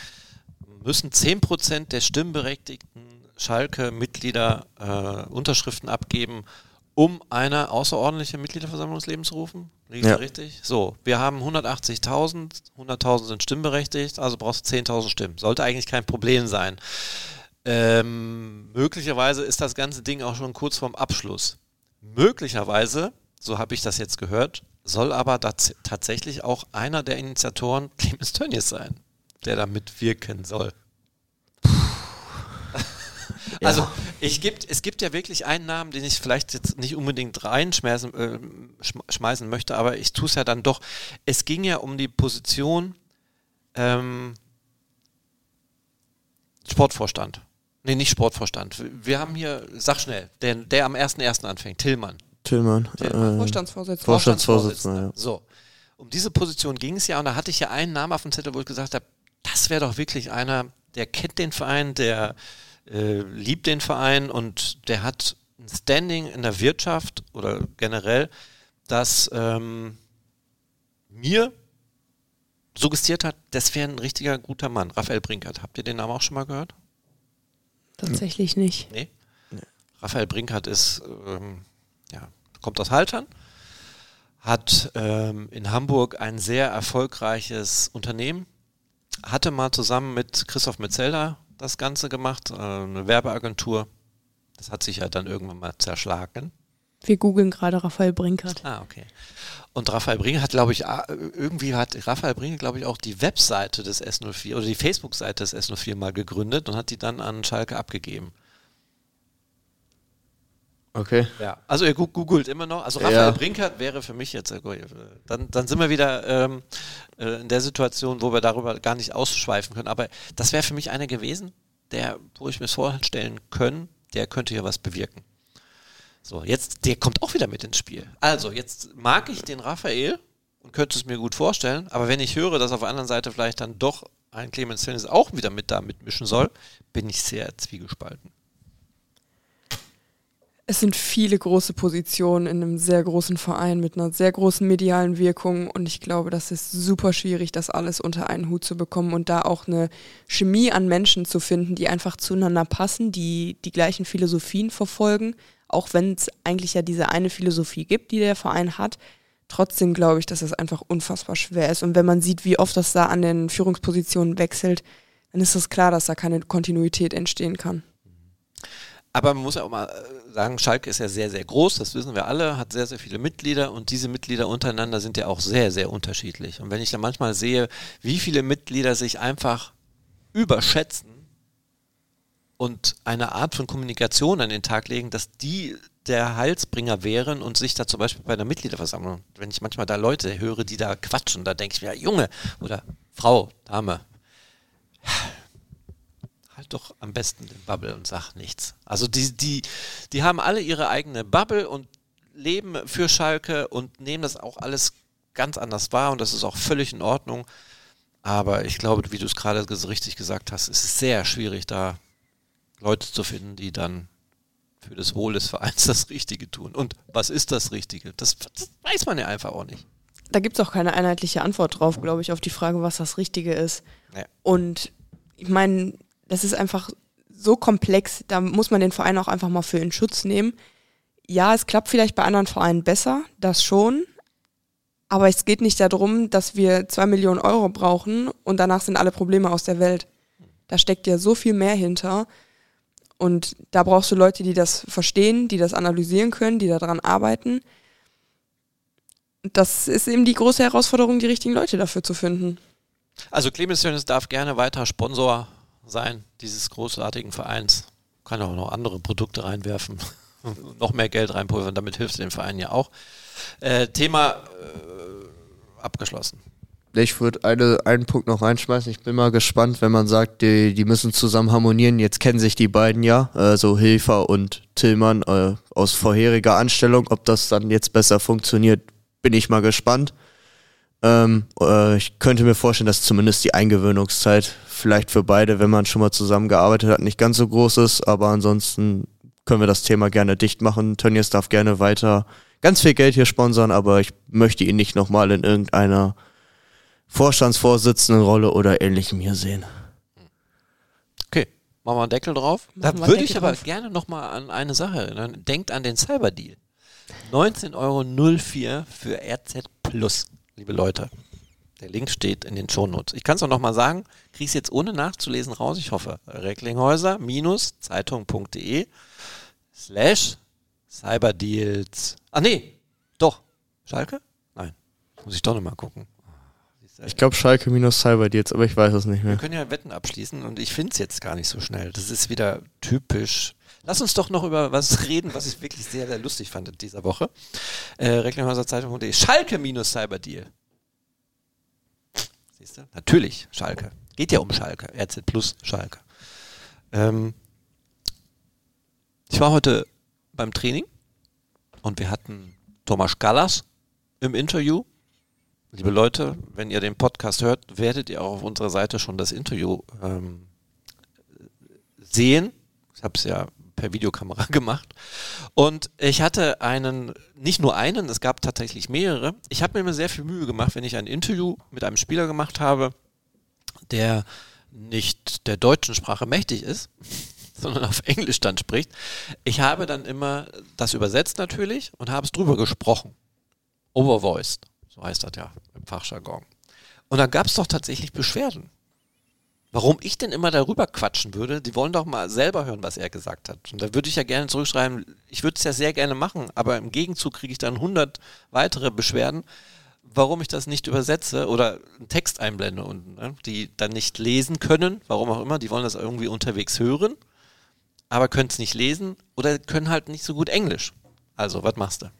müssen 10% der stimmberechtigten Schalke-Mitglieder äh, Unterschriften abgeben, um eine außerordentliche Mitgliederversammlung ins Leben zu rufen. Liegt Ja. ja. richtig? So, wir haben 180.000, 100.000 sind stimmberechtigt, also brauchst du 10.000 Stimmen. Sollte eigentlich kein Problem sein. Ähm, möglicherweise ist das ganze Ding auch schon kurz vorm Abschluss. Möglicherweise, so habe ich das jetzt gehört, soll aber tats- tatsächlich auch einer der Initiatoren <laughs> Clemens Tönnies sein, der da mitwirken soll. Also ich gibt, es gibt ja wirklich einen Namen, den ich vielleicht jetzt nicht unbedingt reinschmeißen äh, schm- schmeißen möchte, aber ich tue es ja dann doch. Es ging ja um die Position ähm, Sportvorstand. Nee, nicht Sportvorstand. Wir haben hier, sag schnell, der, der am 1.1. anfängt, Tillmann. Tillmann. Der Äh, Vorstandsvorsitzender. Vorstandsvorsitzender, ja. So. Um diese Position ging es ja und da hatte ich ja einen Namen auf dem Zettel, wo ich gesagt habe, das wäre doch wirklich einer, der kennt den Verein, der äh, liebt den Verein und der hat ein Standing in der Wirtschaft oder generell, das ähm, mir suggestiert hat, das wäre ein richtiger guter Mann. Raphael Brinkert. Habt ihr den Namen auch schon mal gehört? Tatsächlich nicht. Nee. Raphael Brinkert ist, ähm, ja, kommt aus Haltern, hat ähm, in Hamburg ein sehr erfolgreiches Unternehmen, hatte mal zusammen mit Christoph Metzelder das Ganze gemacht, äh, eine Werbeagentur. Das hat sich ja dann irgendwann mal zerschlagen. Wir googeln gerade Raphael Brinkert. Ah, okay. Und Raphael Brinkert hat, glaube ich, irgendwie hat Raphael Brinkert, glaube ich, auch die Webseite des S04 oder die Facebook-Seite des S04 mal gegründet und hat die dann an Schalke abgegeben. Okay. Ja, also ihr googelt immer noch. Also Ja. Raphael Brinkert wäre für mich jetzt, äh, dann, dann sind wir wieder ähm, äh, in der Situation, wo wir darüber gar nicht ausschweifen können. Aber das wäre für mich einer gewesen, der, wo ich mir vorstellen können, der könnte hier was bewirken. So, jetzt, der kommt auch wieder mit ins Spiel. Also, jetzt mag ich den Raphael und könnte es mir gut vorstellen, aber wenn ich höre, dass auf der anderen Seite vielleicht dann doch ein Clemens Tönnies auch wieder mit da mitmischen soll, bin ich sehr zwiegespalten. Es sind viele große Positionen in einem sehr großen Verein mit einer sehr großen medialen Wirkung und ich glaube, das ist super schwierig, das alles unter einen Hut zu bekommen und da auch eine Chemie an Menschen zu finden, die einfach zueinander passen, die die gleichen Philosophien verfolgen, auch wenn es eigentlich ja diese eine Philosophie gibt, die der Verein hat. Trotzdem glaube ich, dass es einfach unfassbar schwer ist und wenn man sieht, wie oft das da an den Führungspositionen wechselt, dann ist es klar, dass da keine Kontinuität entstehen kann. Aber man muss ja auch mal äh, sagen, Schalke ist ja sehr, sehr groß, das wissen wir alle, hat sehr, sehr viele Mitglieder und diese Mitglieder untereinander sind ja auch sehr, sehr unterschiedlich. Und wenn ich dann manchmal sehe, wie viele Mitglieder sich einfach überschätzen und eine Art von Kommunikation an den Tag legen, dass die der Halsbringer wären und sich da zum Beispiel bei einer Mitgliederversammlung, wenn ich manchmal da Leute höre, die da quatschen, da denke ich mir, Junge oder Frau, Dame, halt doch am besten den Bubble und sag nichts. Also die, die, die haben alle ihre eigene Bubble und leben für Schalke und nehmen das auch alles ganz anders wahr und das ist auch völlig in Ordnung. Aber ich glaube, wie du es gerade richtig gesagt hast, es ist sehr schwierig, da Leute zu finden, die dann für das Wohl des Vereins das Richtige tun. Und was ist das Richtige? Das, das weiß man ja einfach auch nicht. Da gibt es auch keine einheitliche Antwort drauf, glaube ich, auf die Frage, was das Richtige ist. Ja. Und ich meine, das ist einfach so komplex, da muss man den Verein auch einfach mal für in Schutz nehmen. Ja, es klappt vielleicht bei anderen Vereinen besser, das schon. Aber es geht nicht darum, dass wir zwei Millionen Euro brauchen und danach sind alle Probleme aus der Welt. Da steckt ja so viel mehr hinter. Und da brauchst du Leute, die das verstehen, die das analysieren können, die daran arbeiten. Das ist eben die große Herausforderung, die richtigen Leute dafür zu finden. Also Clemens Tönnies darf gerne weiter Sponsor sein dieses großartigen Vereins. Kann auch noch andere Produkte reinwerfen, <laughs> noch mehr Geld reinpulvern, damit hilft den Verein ja auch. Äh, Thema äh, abgeschlossen. Ich würde eine, einen Punkt noch reinschmeißen. Ich bin mal gespannt, wenn man sagt, die, die müssen zusammen harmonieren. Jetzt kennen sich die beiden ja, äh, so Hilfer und Tillmann äh, aus vorheriger Anstellung. Ob das dann jetzt besser funktioniert, bin ich mal gespannt. Ähm, äh, ich könnte mir vorstellen, dass zumindest die Eingewöhnungszeit vielleicht für beide, wenn man schon mal zusammengearbeitet hat, nicht ganz so groß ist. Aber ansonsten können wir das Thema gerne dicht machen. Tönnies darf gerne weiter ganz viel Geld hier sponsern, aber ich möchte ihn nicht nochmal in irgendeiner Vorstandsvorsitzendenrolle oder ähnlichem hier sehen. Okay, machen wir einen Deckel drauf. Da würde ich aber drauf. gerne nochmal an eine Sache erinnern. Denkt an den Cyberdeal. 19,04 Euro für RZ Plus, liebe Leute. Der Link steht in den Shownotes. Ich kann es auch nochmal sagen, krieg's jetzt ohne nachzulesen raus, ich hoffe. Recklinghäuser-zeitung.de slash Cyberdeals. Ah nee, doch. Schalke? Nein. Muss ich doch nochmal gucken. Ich glaube Schalke minus Cyberdeals, aber ich weiß es nicht Wir mehr. können ja Wetten abschließen und ich finde es jetzt gar nicht so schnell. Das ist wieder typisch. Lass uns doch noch über was reden, was ich wirklich sehr, sehr lustig fand in dieser Woche. Äh, Recklinghäuserzeitung.de Schalke minus Cyberdeal. Siehst du? Natürlich Schalke. Geht ja um Schalke. RZ plus Schalke. Ähm, ich war heute beim Training und wir hatten Thomas Gallas im Interview. Liebe Leute, wenn ihr den Podcast hört, werdet ihr auch auf unserer Seite schon das Interview ähm, sehen. Ich habe es ja per Videokamera <laughs> gemacht. Und ich hatte einen, nicht nur einen, es gab tatsächlich mehrere. Ich habe mir immer sehr viel Mühe gemacht, wenn ich ein Interview mit einem Spieler gemacht habe, der nicht der deutschen Sprache mächtig ist, <laughs> sondern auf Englisch dann spricht. Ich habe dann immer das übersetzt natürlich und habe es drüber gesprochen. Overvoiced, so heißt das ja im Fachjargon. Und dann gab es doch tatsächlich Beschwerden. Warum ich denn immer darüber quatschen würde, die wollen doch mal selber hören, was er gesagt hat. Und da würde ich ja gerne zurückschreiben, ich würde es ja sehr gerne machen, aber im Gegenzug kriege ich dann 100 weitere Beschwerden, warum ich das nicht übersetze oder einen Text einblende unten, ne? die dann nicht lesen können, warum auch immer, die wollen das irgendwie unterwegs hören, aber können es nicht lesen oder können halt nicht so gut Englisch. Also, was machst du?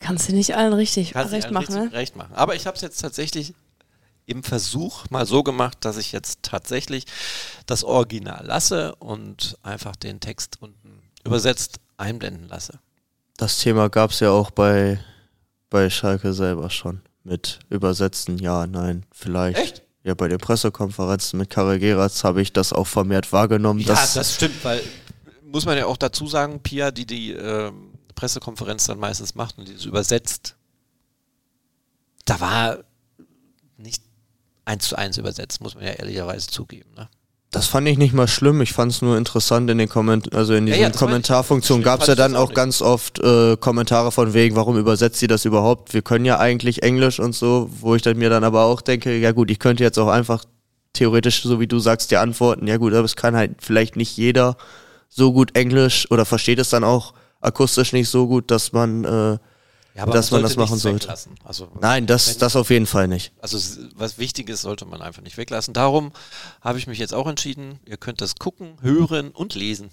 Kannst du nicht allen richtig Kannst recht nicht machen, richtig ne? recht machen. Aber ich habe es jetzt tatsächlich im Versuch mal so gemacht, dass ich jetzt tatsächlich das Original lasse und einfach den Text unten übersetzt einblenden lasse. Das Thema gab es ja auch bei, bei Schalke selber schon. Mit Übersetzen, ja, nein, vielleicht. Echt? Ja, bei den Pressekonferenzen mit Karel Geratz habe ich das auch vermehrt wahrgenommen. Ja, dass, das stimmt, weil muss man ja auch dazu sagen, Pia, die die ähm, Pressekonferenz dann meistens macht und die es übersetzt, da war nicht eins zu eins übersetzt, muss man ja ehrlicherweise zugeben. Ne? das fand ich nicht mal schlimm. Ich fand es nur interessant in den Komment also in Ja, diesen ja, ich. Kommentarfunktionen gab es ja dann auch auch ganz oft äh, Kommentare von wegen, warum übersetzt sie das überhaupt? Wir können ja eigentlich Englisch und so, wo ich dann mir dann aber auch denke, ja gut, ich könnte jetzt auch einfach theoretisch, so wie du sagst, dir antworten. Ja gut, aber es kann halt vielleicht nicht jeder so gut Englisch oder versteht es dann auch akustisch nicht so gut, dass man äh, Ja, Dass man sollte das machen sollte. Also, Nein, das, das auf jeden Fall nicht. Also was wichtig ist, sollte man einfach nicht weglassen. Darum habe ich mich jetzt auch entschieden, ihr könnt das gucken, hören und lesen.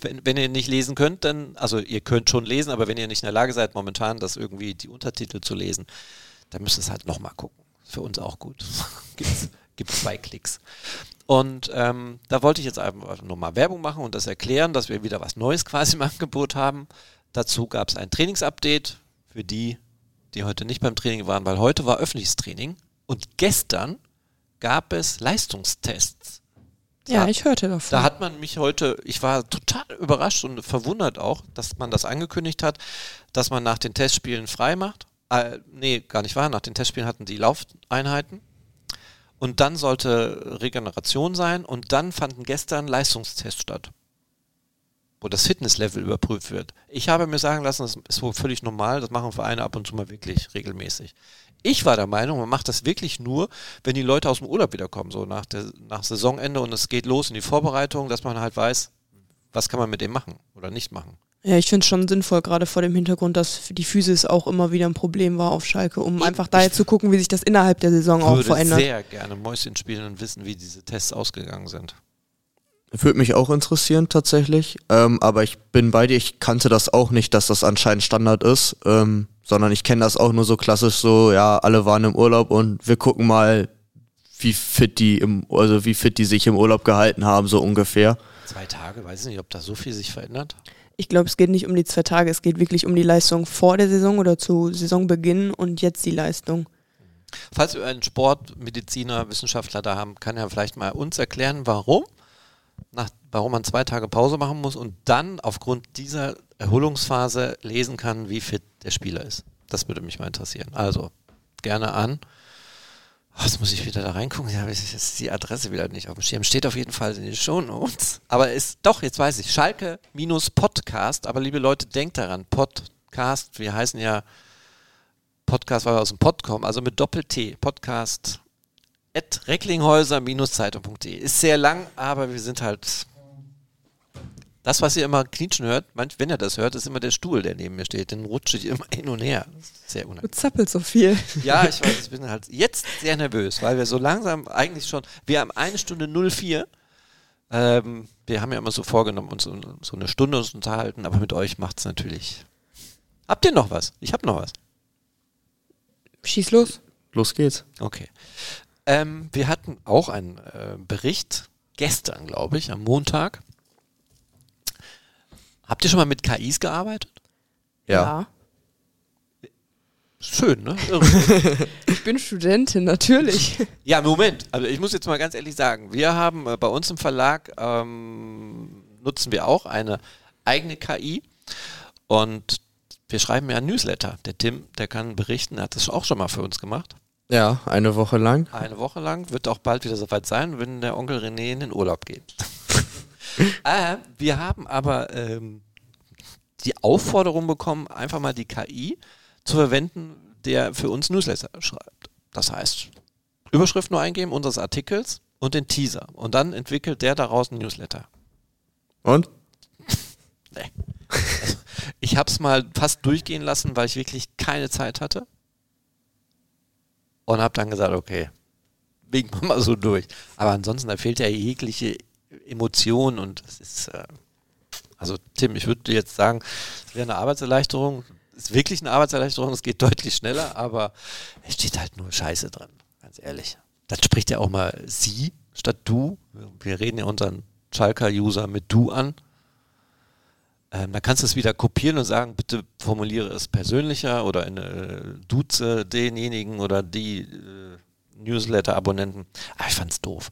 Wenn, wenn ihr nicht lesen könnt, dann, also ihr könnt schon lesen, aber wenn ihr nicht in der Lage seid, momentan das irgendwie die Untertitel zu lesen, dann müsst ihr es halt nochmal gucken. Für uns auch gut. <laughs> Gibt's, gibt zwei Klicks. Und ähm, da wollte ich jetzt einfach nochmal Werbung machen und das erklären, dass wir wieder was Neues quasi im <laughs> Angebot haben. Dazu gab es ein Trainingsupdate für die, die heute nicht beim Training waren, weil heute war öffentliches Training und gestern gab es Leistungstests. Ja, Da- ich hörte davon. Da hat man mich heute, ich war total überrascht und verwundert auch, dass man das angekündigt hat, dass man nach den Testspielen frei macht. Äh, nee, gar nicht wahr. Nach den Testspielen hatten die Laufeinheiten. Und dann sollte Regeneration sein und dann fanden gestern Leistungstests statt, wo das Fitnesslevel überprüft wird. Ich habe mir sagen lassen, das ist wohl völlig normal, das machen Vereine ab und zu mal wirklich regelmäßig. Ich war der Meinung, man macht das wirklich nur, wenn die Leute aus dem Urlaub wiederkommen, so nach, der, nach Saisonende und es geht los in die Vorbereitung, dass man halt weiß, was kann man mit dem machen oder nicht machen. Ja, ich finde es schon sinnvoll, gerade vor dem Hintergrund, dass die Physis auch immer wieder ein Problem war auf Schalke, um Ich- einfach daher ich zu gucken, wie sich das innerhalb der Saison auch würde verändert. sehr gerne Mäuschen spielen und wissen, wie diese Tests ausgegangen sind. Würde mich auch interessieren tatsächlich, ähm, aber ich bin bei dir, ich kannte das auch nicht, dass das anscheinend Standard ist, ähm, sondern ich kenne das auch nur so klassisch so, ja, alle waren im Urlaub und wir gucken mal, wie fit die im, also wie fit die sich im Urlaub gehalten haben, so ungefähr. Zwei Tage, weiß ich nicht, ob da so viel sich verändert. Ich glaube, es geht nicht um die zwei Tage, es geht wirklich um die Leistung vor der Saison oder zu Saisonbeginn und jetzt die Leistung. Falls wir einen Sportmediziner, Wissenschaftler da haben, kann er vielleicht mal uns erklären, warum, nach, warum man zwei Tage Pause machen muss und dann aufgrund dieser Erholungsphase lesen kann, wie fit der Spieler ist. Das würde mich mal interessieren. Also gerne an. Oh, jetzt muss ich wieder da reingucken. Ja, ich jetzt die Adresse wieder nicht auf dem Schirm. Steht auf jeden Fall in den Shownotes. Aber ist doch, jetzt weiß ich, Schalke minus Podcast. Aber liebe Leute, denkt daran, Podcast, wir heißen ja Podcast, weil wir aus dem Pod kommen, also mit Doppel-T, Podcast at recklinghäuser-zeitung.de. Ist sehr lang, aber wir sind halt. Das, was ihr immer knitschen hört, manch, wenn ihr das hört, ist immer der Stuhl, der neben mir steht. Den rutsche ich immer <laughs> hin und her. Sehr Du unangenehm. zappelst so viel. <laughs> Ja, ich weiß, ich bin halt jetzt sehr nervös, weil wir so langsam eigentlich schon, wir haben eine Stunde 04. Ähm, wir haben ja immer so vorgenommen, uns so, so eine Stunde uns unterhalten, aber mit euch macht es natürlich. Habt ihr noch was? Ich habe noch was. Schieß los. Los geht's. Okay. Ähm, wir hatten auch einen äh, Bericht gestern, glaube ich, am Montag. Habt ihr schon mal mit KIs gearbeitet? Ja. Schön, ne? <laughs> Irre. Ich bin Studentin, natürlich. ja, Moment. Also ich muss jetzt mal ganz ehrlich sagen, wir haben äh, bei uns im Verlag ähm, nutzen wir auch eine eigene KI und wir schreiben ja ein Newsletter. Der Tim, der kann berichten, er hat das auch schon mal für uns gemacht. Ja, eine Woche lang. Eine Woche lang, wird auch bald wieder soweit sein, wenn der Onkel René in den Urlaub geht. Äh, wir haben aber ähm, die Aufforderung bekommen, einfach mal die KI zu verwenden, der für uns Newsletter schreibt. Das heißt, Überschrift nur eingeben unseres Artikels und den Teaser. Und dann entwickelt der daraus einen Newsletter. Und? <laughs> Nee. Also, ich habe es mal fast durchgehen lassen, weil ich wirklich keine Zeit hatte. Und habe dann gesagt, okay, <laughs> biegen wir mal so durch. Aber ansonsten, da fehlt ja jegliche Emotion und es ist, äh, also Tim, ich würde jetzt sagen, es wäre eine Arbeitserleichterung. Es ist wirklich eine Arbeitserleichterung, es geht deutlich schneller, aber es steht halt nur Scheiße drin, ganz ehrlich. Dann spricht ja auch mal sie statt du. Wir reden ja unseren Schalker-User mit du an. Ähm, da kannst du es wieder kopieren und sagen, bitte formuliere es persönlicher oder in, äh, duze denjenigen oder die äh, Newsletter-Abonnenten. Ah, ich fand's doof.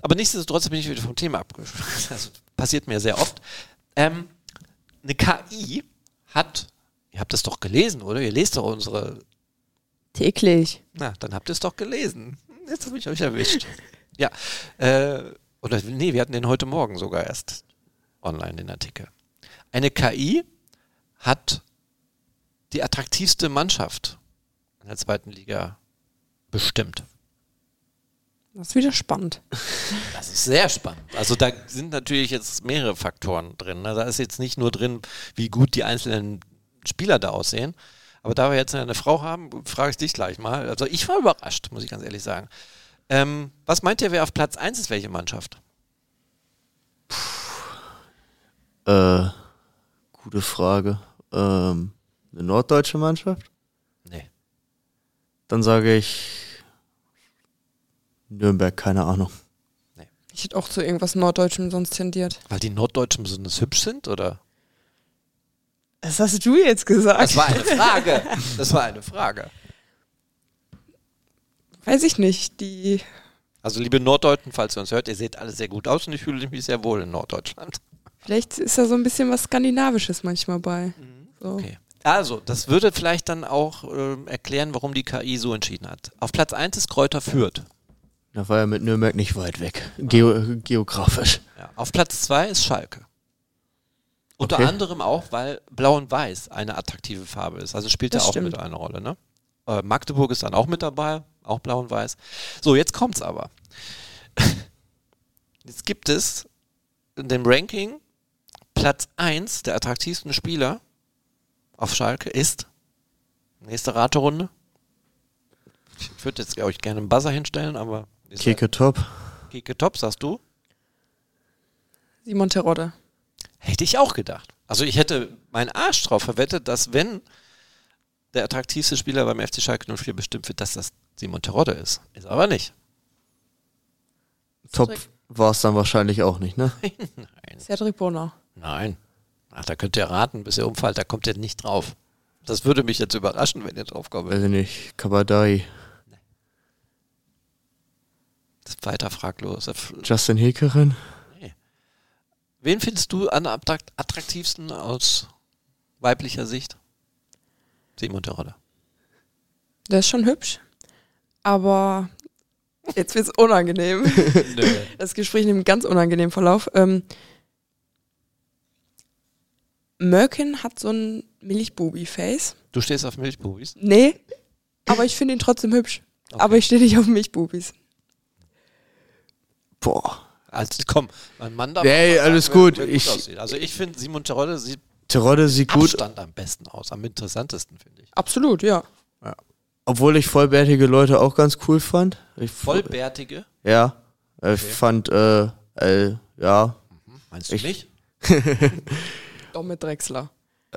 Aber nichtsdestotrotz bin ich wieder vom Thema abgeschlossen. <laughs> Das passiert mir sehr oft. Ähm, eine KI hat, ihr habt es doch gelesen, oder? Ihr lest doch unsere. Täglich. Na, dann habt ihr es doch gelesen. Jetzt habe ich euch erwischt. Ja. Äh, oder nee, wir hatten den heute Morgen sogar erst online, den Artikel. Eine KI hat die attraktivste Mannschaft in der zweiten Liga bestimmt. Das ist wieder spannend. <laughs> Das ist sehr spannend. Also da sind natürlich jetzt mehrere Faktoren drin. ne? Da ist jetzt nicht nur drin, wie gut die einzelnen Spieler da aussehen. Aber da wir jetzt eine Frau haben, frage ich dich gleich mal. Also ich war überrascht, muss ich ganz ehrlich sagen. Ähm, was meint ihr, wer auf Platz 1 ist, welche Mannschaft? Äh, gute Frage. Ähm, eine norddeutsche Mannschaft? Nee. Dann sage ich Nürnberg, keine Ahnung. Ich hätte auch zu irgendwas Norddeutschem sonst tendiert. Weil die Norddeutschen besonders hübsch sind, oder? Das hast du jetzt gesagt. Das war eine Frage. <laughs> Das war eine Frage. Weiß ich nicht. Die. Also liebe Norddeutschen, falls ihr uns hört, ihr seht alle sehr gut aus und ich fühle mich sehr wohl in Norddeutschland. Vielleicht ist da so ein bisschen was Skandinavisches manchmal bei. So. Okay. Also, das würde vielleicht dann auch ähm, erklären, warum die KI so entschieden hat. Auf Platz 1 ist Kräuter Fürth. Da war ja mit Nürnberg nicht weit weg. Geo geografisch. Ja. Auf Platz 2 ist Schalke. Unter Okay. anderem auch, weil Blau und Weiß eine attraktive Farbe ist. Also spielt Das ja auch stimmt. mit eine Rolle. Ne? Äh, Magdeburg ist dann auch mit dabei, auch Blau und Weiß. So, jetzt kommt's aber. <laughs> Jetzt gibt es in dem Ranking Platz 1 der attraktivsten Spieler auf Schalke ist nächste Raterunde. Ich würde jetzt, glaube ich, gerne einen Buzzer hinstellen, aber Keke top. Keke Top, sagst du? Simon Terodde. Hätte ich auch gedacht. Also ich hätte meinen Arsch drauf verwettet, dass wenn der attraktivste Spieler beim FC Schalke 04 bestimmt wird, dass das Simon Terodde ist. Ist aber nicht. Top war es dann wahrscheinlich auch nicht, ne? <laughs> Nein. Cedric Bonner. Nein. Ach, da könnt ihr raten, bis ihr umfallt, da kommt ihr nicht drauf. Das würde mich jetzt überraschen, wenn ihr drauf kommt. Weiß ich nicht. Kabadai. Ist weiter fraglos. Justin Hekerin. Wen findest du am attrakt- attraktivsten aus weiblicher Sicht? Simon Terodde. Der ist schon hübsch. Aber jetzt wird's unangenehm. <laughs> Das Gespräch nimmt einen ganz unangenehmen Verlauf. Ähm, Merkin hat so ein Milchbubi-Face. Du stehst auf Milchbubis. Nee, aber ich finde ihn trotzdem hübsch. Aber ich stehe nicht auf Milchbubis. Boah. Also komm, mein Mann darf Nee, mal alles sagen, gut. wer Ich-. Also ich finde, Simon Terodde sieht Terodde sieht gut, Abstand am besten aus, am interessantesten, finde ich. Absolut, ja. obwohl ich vollbärtige Leute auch ganz cool fand. Ich, Vollbärtige, Ja. Ich fand, äh, äh, ja. meinst du Ich- nicht? <laughs> Doch mit Drechsler.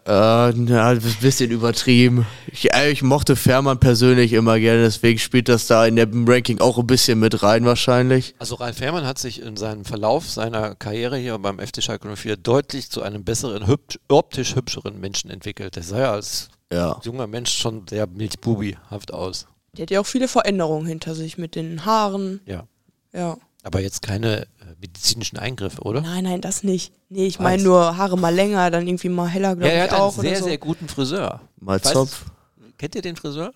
Äh, na, ein bisschen übertrieben. Ich, äh, ich mochte Fährmann persönlich immer gerne, deswegen spielt das da in dem Ranking auch ein bisschen mit rein wahrscheinlich. Also Ralf Herrmann hat sich in seinem Verlauf seiner Karriere hier beim FC Schalke 04 deutlich zu einem besseren, hübsch, optisch hübscheren Menschen entwickelt. Der sah ja als Ja. junger Mensch schon sehr milchbubihaft aus. Der hat ja auch viele Veränderungen hinter sich mit den Haaren. Ja. Ja. Aber jetzt keine äh, medizinischen Eingriffe, oder? Nein, nein, das nicht. Nee, ich meine nur Haare mal länger, dann irgendwie mal heller, glaube ja, er ich hat auch. einen sehr, so. sehr guten Friseur. Mal weiß- Zopf. Kennt ihr den Friseur?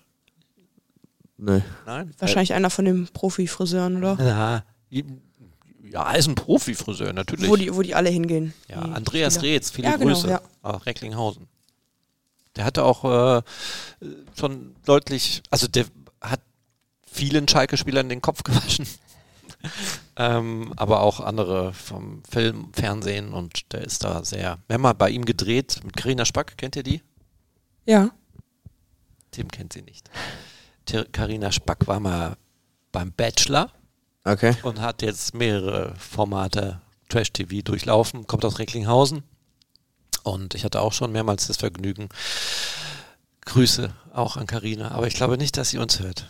Nee. Nein? Wahrscheinlich einer von den Profi-Friseuren, oder? Ja, Ja, ist ein Profi-Friseur, natürlich. Wo die, wo die alle hingehen. ja, die Andreas Spieler. Reetz, viele Ja, genau, Grüße. ja. Nach Recklinghausen. Der hatte auch äh, schon deutlich, also der hat vielen Schalke-Spielern den Kopf <laughs> gewaschen. <laughs> ähm, aber auch andere vom Film, Fernsehen und der ist da sehr. Wir haben mal bei ihm gedreht mit Carina Spack, kennt ihr die? Ja. Tim kennt sie nicht. Carina Spack war mal beim Bachelor Okay. und hat jetzt mehrere Formate Trash-TV durchlaufen, kommt aus Recklinghausen. Und ich hatte auch schon mehrmals das Vergnügen. Grüße auch an Karina, aber ich glaube nicht, dass sie uns hört.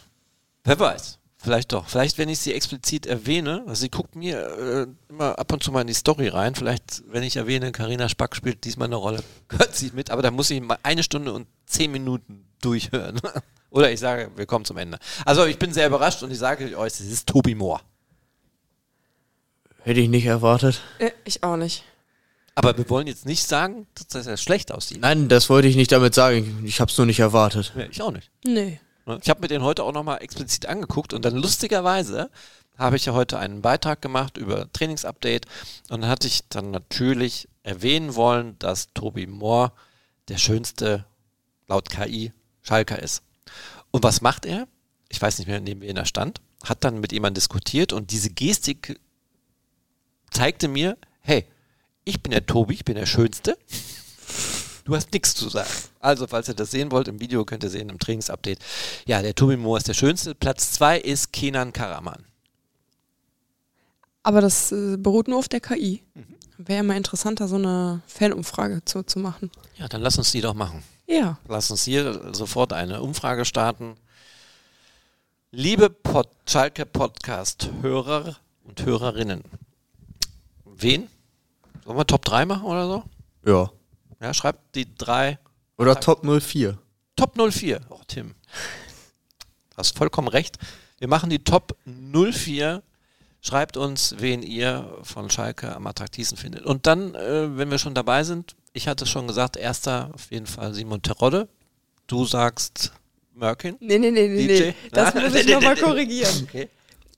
Wer weiß, vielleicht doch. Vielleicht, wenn ich sie explizit erwähne, also sie guckt mir äh, immer ab und zu mal in die Story rein. Vielleicht, wenn ich erwähne, Karina Spack spielt diesmal eine Rolle, <laughs> hört sie mit, aber da muss ich mal eine Stunde und zehn Minuten durchhören. <laughs> Oder ich sage, wir kommen zum Ende. Also ich bin sehr überrascht und ich sage euch, es ist Tobi Moore. Hätte ich nicht erwartet. Äh, Ich auch nicht. Aber wir wollen jetzt nicht sagen, dass er schlecht aussieht. Nein, das wollte ich nicht damit sagen. Ich habe es nur nicht erwartet. Ja, ich auch nicht. Nee. Ich habe mir den heute auch nochmal explizit angeguckt und dann lustigerweise habe ich ja heute einen Beitrag gemacht über Trainingsupdate und dann hatte ich dann natürlich erwähnen wollen, dass Tobi Moore der schönste laut KI Schalker ist. Und was macht er? Ich weiß nicht mehr, neben wen er stand, hat dann mit jemandem diskutiert und diese Gestik zeigte mir, hey, ich bin der Tobi, ich bin der Schönste. Du hast nichts zu sagen. Also, falls ihr das sehen wollt, im Video könnt ihr sehen, im Trainingsupdate. Ja, der Tobi Moore ist der Schönste. Platz zwei ist Kenan Karaman. Aber das äh, beruht nur auf der KI. Mhm. Wäre mal interessanter, so eine Fanumfrage zu, zu machen. Ja, dann lass uns die doch machen. Ja. Lass uns hier sofort eine Umfrage starten. Liebe Pod Schalke Podcast-Hörer und Hörerinnen, wen? Sollen wir Top 3 machen oder so? Ja. Ja, schreibt die drei Oder Top 04. Top 04. Oh, Tim. Hast vollkommen recht. Wir machen die Top 04. Schreibt uns, wen ihr von Schalke am attraktivsten findet. Und dann, äh, wenn wir schon dabei sind, ich hatte es schon gesagt, erster auf jeden Fall Simon Terodde. Du sagst Merkin. Nee, nee, nee, nee, DJ? nee. Das Na? <laughs> muss ich nochmal korrigieren. Okay.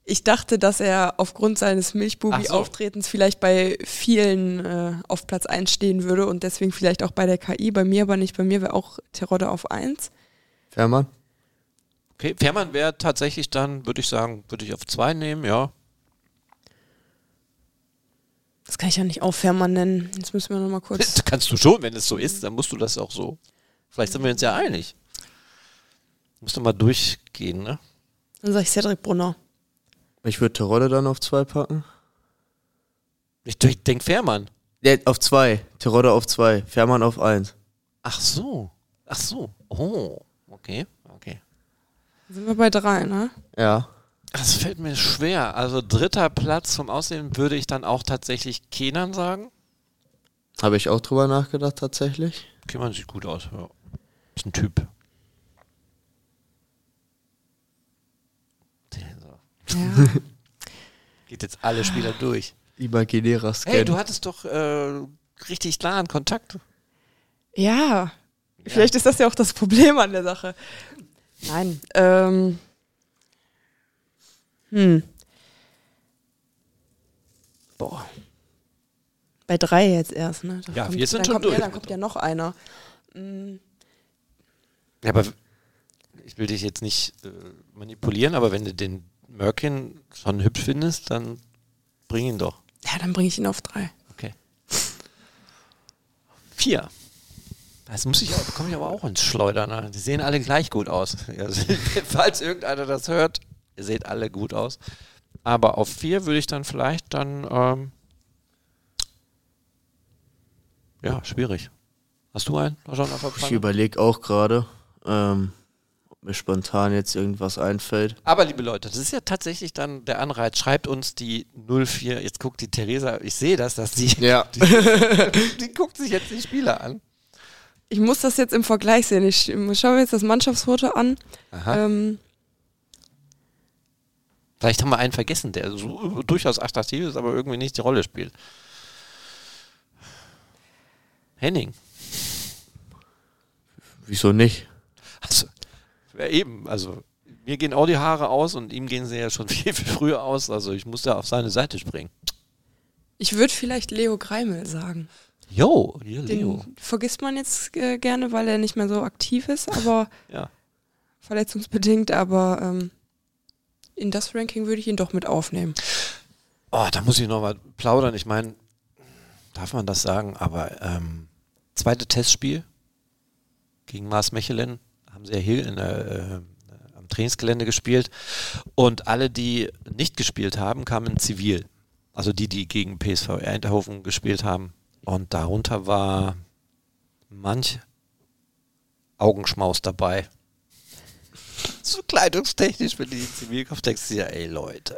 Ich dachte, dass er aufgrund seines Milchbubi-Auftretens vielleicht bei vielen äh, auf Platz 1 stehen würde und deswegen vielleicht auch bei der KI. Bei mir aber nicht. Bei mir wäre auch Terodde auf 1. Fährmann? Okay, Fährmann wäre tatsächlich dann, würde ich sagen, würde ich auf zwei nehmen, ja. Das kann ich ja nicht auch Fährmann nennen. Jetzt müssen wir nochmal kurz. Das <laughs> kannst du schon, wenn es so ist, dann musst du das auch so. Vielleicht sind wir uns ja einig. Musst du mal durchgehen, ne? Dann sage ich Cedric Brunner. Ich würde Terodde dann auf 2 packen. Ich denke Fährmann. Ja, auf 2. Terodde auf 2. Fährmann auf 1. Ach so. Ach so. Oh. Okay. Okay. Sind wir bei 3, ne? Ja. Das fällt mir schwer. Also dritter Platz vom Aussehen würde ich dann auch tatsächlich Kenan sagen. Habe ich auch drüber nachgedacht, tatsächlich. Kenan sieht gut aus. Ja. Ist ein Typ. So. Ja. Geht jetzt alle Spieler durch. Imaginärer Scan. Hey, du hattest doch äh, richtig klaren Kontakt. ja. Vielleicht ist das ja auch das Problem an der Sache. Nein. Ähm. Hm. Boah. Bei drei jetzt erst, ne? Da Ja, wir sind dann schon kommt, durch. Ja, dann kommt ja noch einer. Hm. Ja, aber ich will dich jetzt nicht äh, manipulieren, aber wenn du den Merkin schon hübsch findest, dann bring ihn doch. Ja, dann bringe ich ihn auf drei. Okay. Vier. Das muss ich auch, bekomme ich aber auch ins Schleudern. Ne? Die sehen alle gleich gut aus. <laughs> Also, <laughs> falls irgendeiner das hört, ihr seht alle gut aus. Aber auf vier würde ich dann vielleicht dann, ähm, ja, schwierig. Hast du einen schon auf der Ich überlege auch gerade, ähm, mir spontan jetzt irgendwas einfällt. Aber liebe Leute, das ist ja tatsächlich dann der Anreiz. Schreibt uns die 04. Jetzt guckt die Theresa, ich sehe das, dass <laughs> die, Ja. die guckt sich jetzt die Spieler an. Ich muss das jetzt im Vergleich sehen. Ich schaue mir jetzt das Mannschaftsfoto an. Aha. Ähm, Vielleicht haben wir einen vergessen, der so durchaus attraktiv ist, aber irgendwie nicht die Rolle spielt. Henning. Wieso nicht? Also, ja eben, also mir gehen auch die Haare aus und ihm gehen sie ja schon <laughs> viel, viel früher aus. Also ich muss da auf seine Seite springen. Ich würde vielleicht Leo Greimel sagen. Jo, hier Den Leo. vergisst man jetzt äh, gerne, weil er nicht mehr so aktiv ist, aber <laughs> Ja. verletzungsbedingt, aber ähm, in das Ranking würde ich ihn doch mit aufnehmen. Oh, da muss ich nochmal plaudern. Ich meine, darf man das sagen, aber ähm, zweite Testspiel gegen Mars Mechelen haben sie ja hier in der, äh, am Trainingsgelände gespielt und alle, die nicht gespielt haben, kamen Zivil. Also die, die gegen PSV Eindhoven gespielt haben. Und darunter war manch Augenschmaus dabei. <laughs> So kleidungstechnisch, wenn die in Zivilkopf denkst du ja, ey Leute,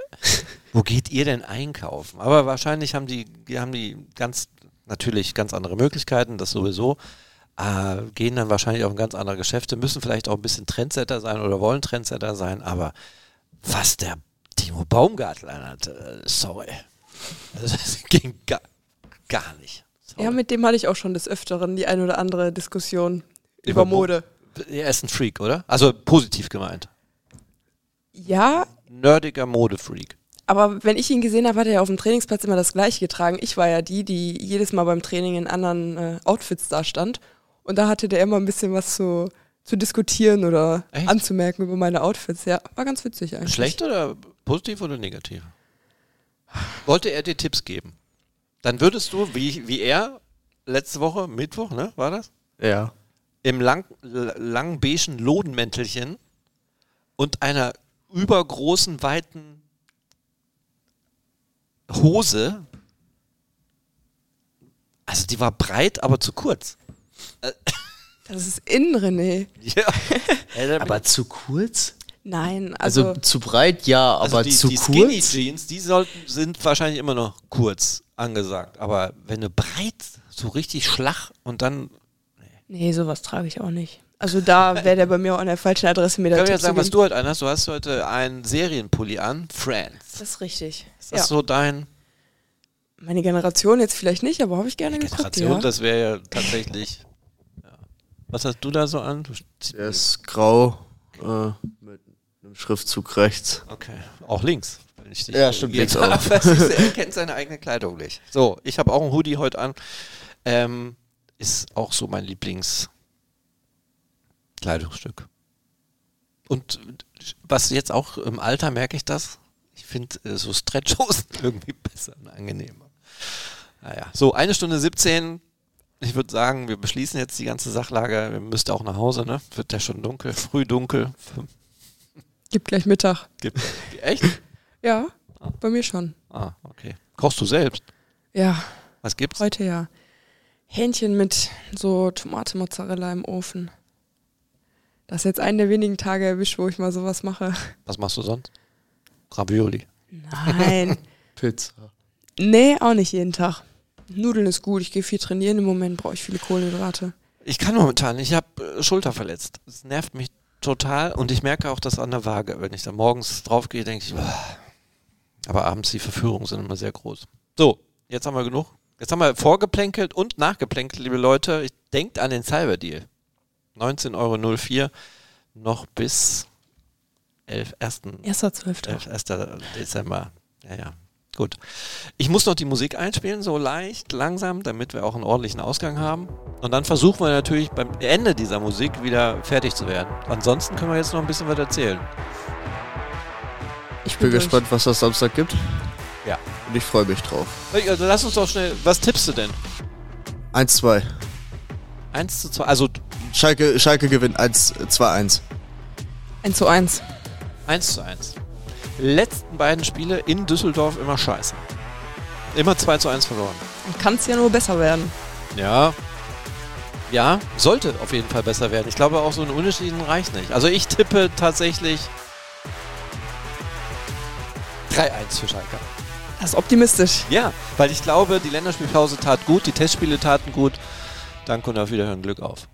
wo geht ihr denn einkaufen? Aber wahrscheinlich haben die, die haben die ganz, natürlich ganz andere Möglichkeiten, das sowieso. Äh, gehen dann wahrscheinlich auch in ganz andere Geschäfte, müssen vielleicht auch ein bisschen Trendsetter sein oder wollen Trendsetter sein, aber was der Timo Baumgartel anhatte, äh, sorry. Also, <laughs> Das ging gar, gar nicht. Sorry. Ja, mit dem hatte ich auch schon des Öfteren die ein oder andere Diskussion Über über, Mo- Mode. er ist ein Freak, oder? Also positiv gemeint. Ja, Nerdiger Modefreak. aber wenn ich ihn gesehen habe, hat er ja auf dem Trainingsplatz immer das gleiche getragen. Ich war ja die, die jedes Mal beim Training in anderen äh, Outfits da stand. Und da hatte der immer ein bisschen was zu, zu diskutieren oder Echt? anzumerken über meine Outfits. Ja, war ganz witzig eigentlich. Schlecht oder positiv oder negativ? Wollte er dir Tipps geben? Dann würdest du, wie, wie er, letzte Woche, Mittwoch, ne, war das? Ja. Im lang, langen beigen Lodenmäntelchen und einer übergroßen, weiten Hose. Also die war breit, aber zu kurz. Das ist innen, René. Ja. <laughs> Äh, Aber zu kurz? Nein, Also, also, zu breit ja, Also aber die, zu die Skinny kurz? Jeans, die sollten, sind wahrscheinlich immer noch kurz angesagt. Aber wenn du breit, so richtig schlach und dann. nee, sowas trage ich auch nicht. Also da wäre der bei mir auch an der falschen Adresse mir wir Tipp jetzt sagen, was du heute anhast? Du hast heute einen Serienpulli an, Friends. Das ist richtig. Ist das ja. so dein Meine Generation jetzt vielleicht nicht, aber habe ich gerne geguckt, Generation? ja. Das wäre ja tatsächlich. Was hast du da so an? Der ist grau äh, mit einem Schriftzug rechts. okay, auch links. Ja, stimmt, links <laughs> auch. er <laughs> kennt seine eigene Kleidung nicht. So, ich habe auch einen Hoodie heute an. Ähm, ist auch so mein Lieblingskleidungsstück. Und was jetzt auch im Alter merke ich das. Ich finde äh, so Stretchhosen <laughs> irgendwie besser und angenehmer. Naja, so eine Stunde 17. Ich würde sagen, wir beschließen jetzt die ganze Sachlage. Wir müssten auch nach Hause, ne? Wird ja schon dunkel, früh dunkel. Gibt gleich Mittag. Gibt, echt? Ja, bei mir schon. Ah, okay. Kochst du selbst? Ja, Was gibt's? heute ja. Hähnchen mit so Tomate Mozzarella im Ofen. Das ist jetzt einen der wenigen Tage erwischt, wo ich mal sowas mache. Was machst du sonst? Ravioli. Nein. <laughs> Pizza. nee, auch nicht jeden Tag. Nudeln ist gut. Ich gehe viel trainieren. Im Moment brauche ich viele Kohlenhydrate. Ich kann momentan, ich habe äh, Schulter verletzt. Das nervt mich total und ich merke auch das an der Waage. Wenn ich da morgens drauf gehe, denke ich, "Uah." aber abends die Verführungen sind immer sehr groß. So, jetzt haben wir genug. Jetzt haben wir vorgeplänkelt und nachgeplänkelt, liebe Leute. Denkt an den Cyber Deal. 19,04 Euro noch bis 11. 1. 1.12. 11. 1. Dezember. Ja, ja. Gut. Ich muss noch die Musik einspielen, so leicht, langsam, damit wir auch einen ordentlichen Ausgang haben. Und dann versuchen wir natürlich beim Ende dieser Musik wieder fertig zu werden. Ansonsten können wir jetzt noch ein bisschen was erzählen. Ich Bin gespannt, was das Samstag gibt. Ja. Und ich freue mich drauf. Also lass uns doch schnell, was tippst du denn? 1-2. 1 zu 2, also Schalke, Schalke gewinnt 1-2-1. 1 zu 1. 1 zu 1. Letzten beiden Spiele in Düsseldorf immer scheiße. Immer 2 zu 1 verloren. Kann es ja nur besser werden. Ja. Ja, sollte auf jeden Fall besser werden. Ich glaube auch so ein Unentschieden reicht nicht. Also ich tippe tatsächlich 3-1 für Schalke. Das ist optimistisch. Ja, weil ich glaube, die Länderspielpause tat gut, die Testspiele taten gut. Danke und auf Wiederhören, Glück auf.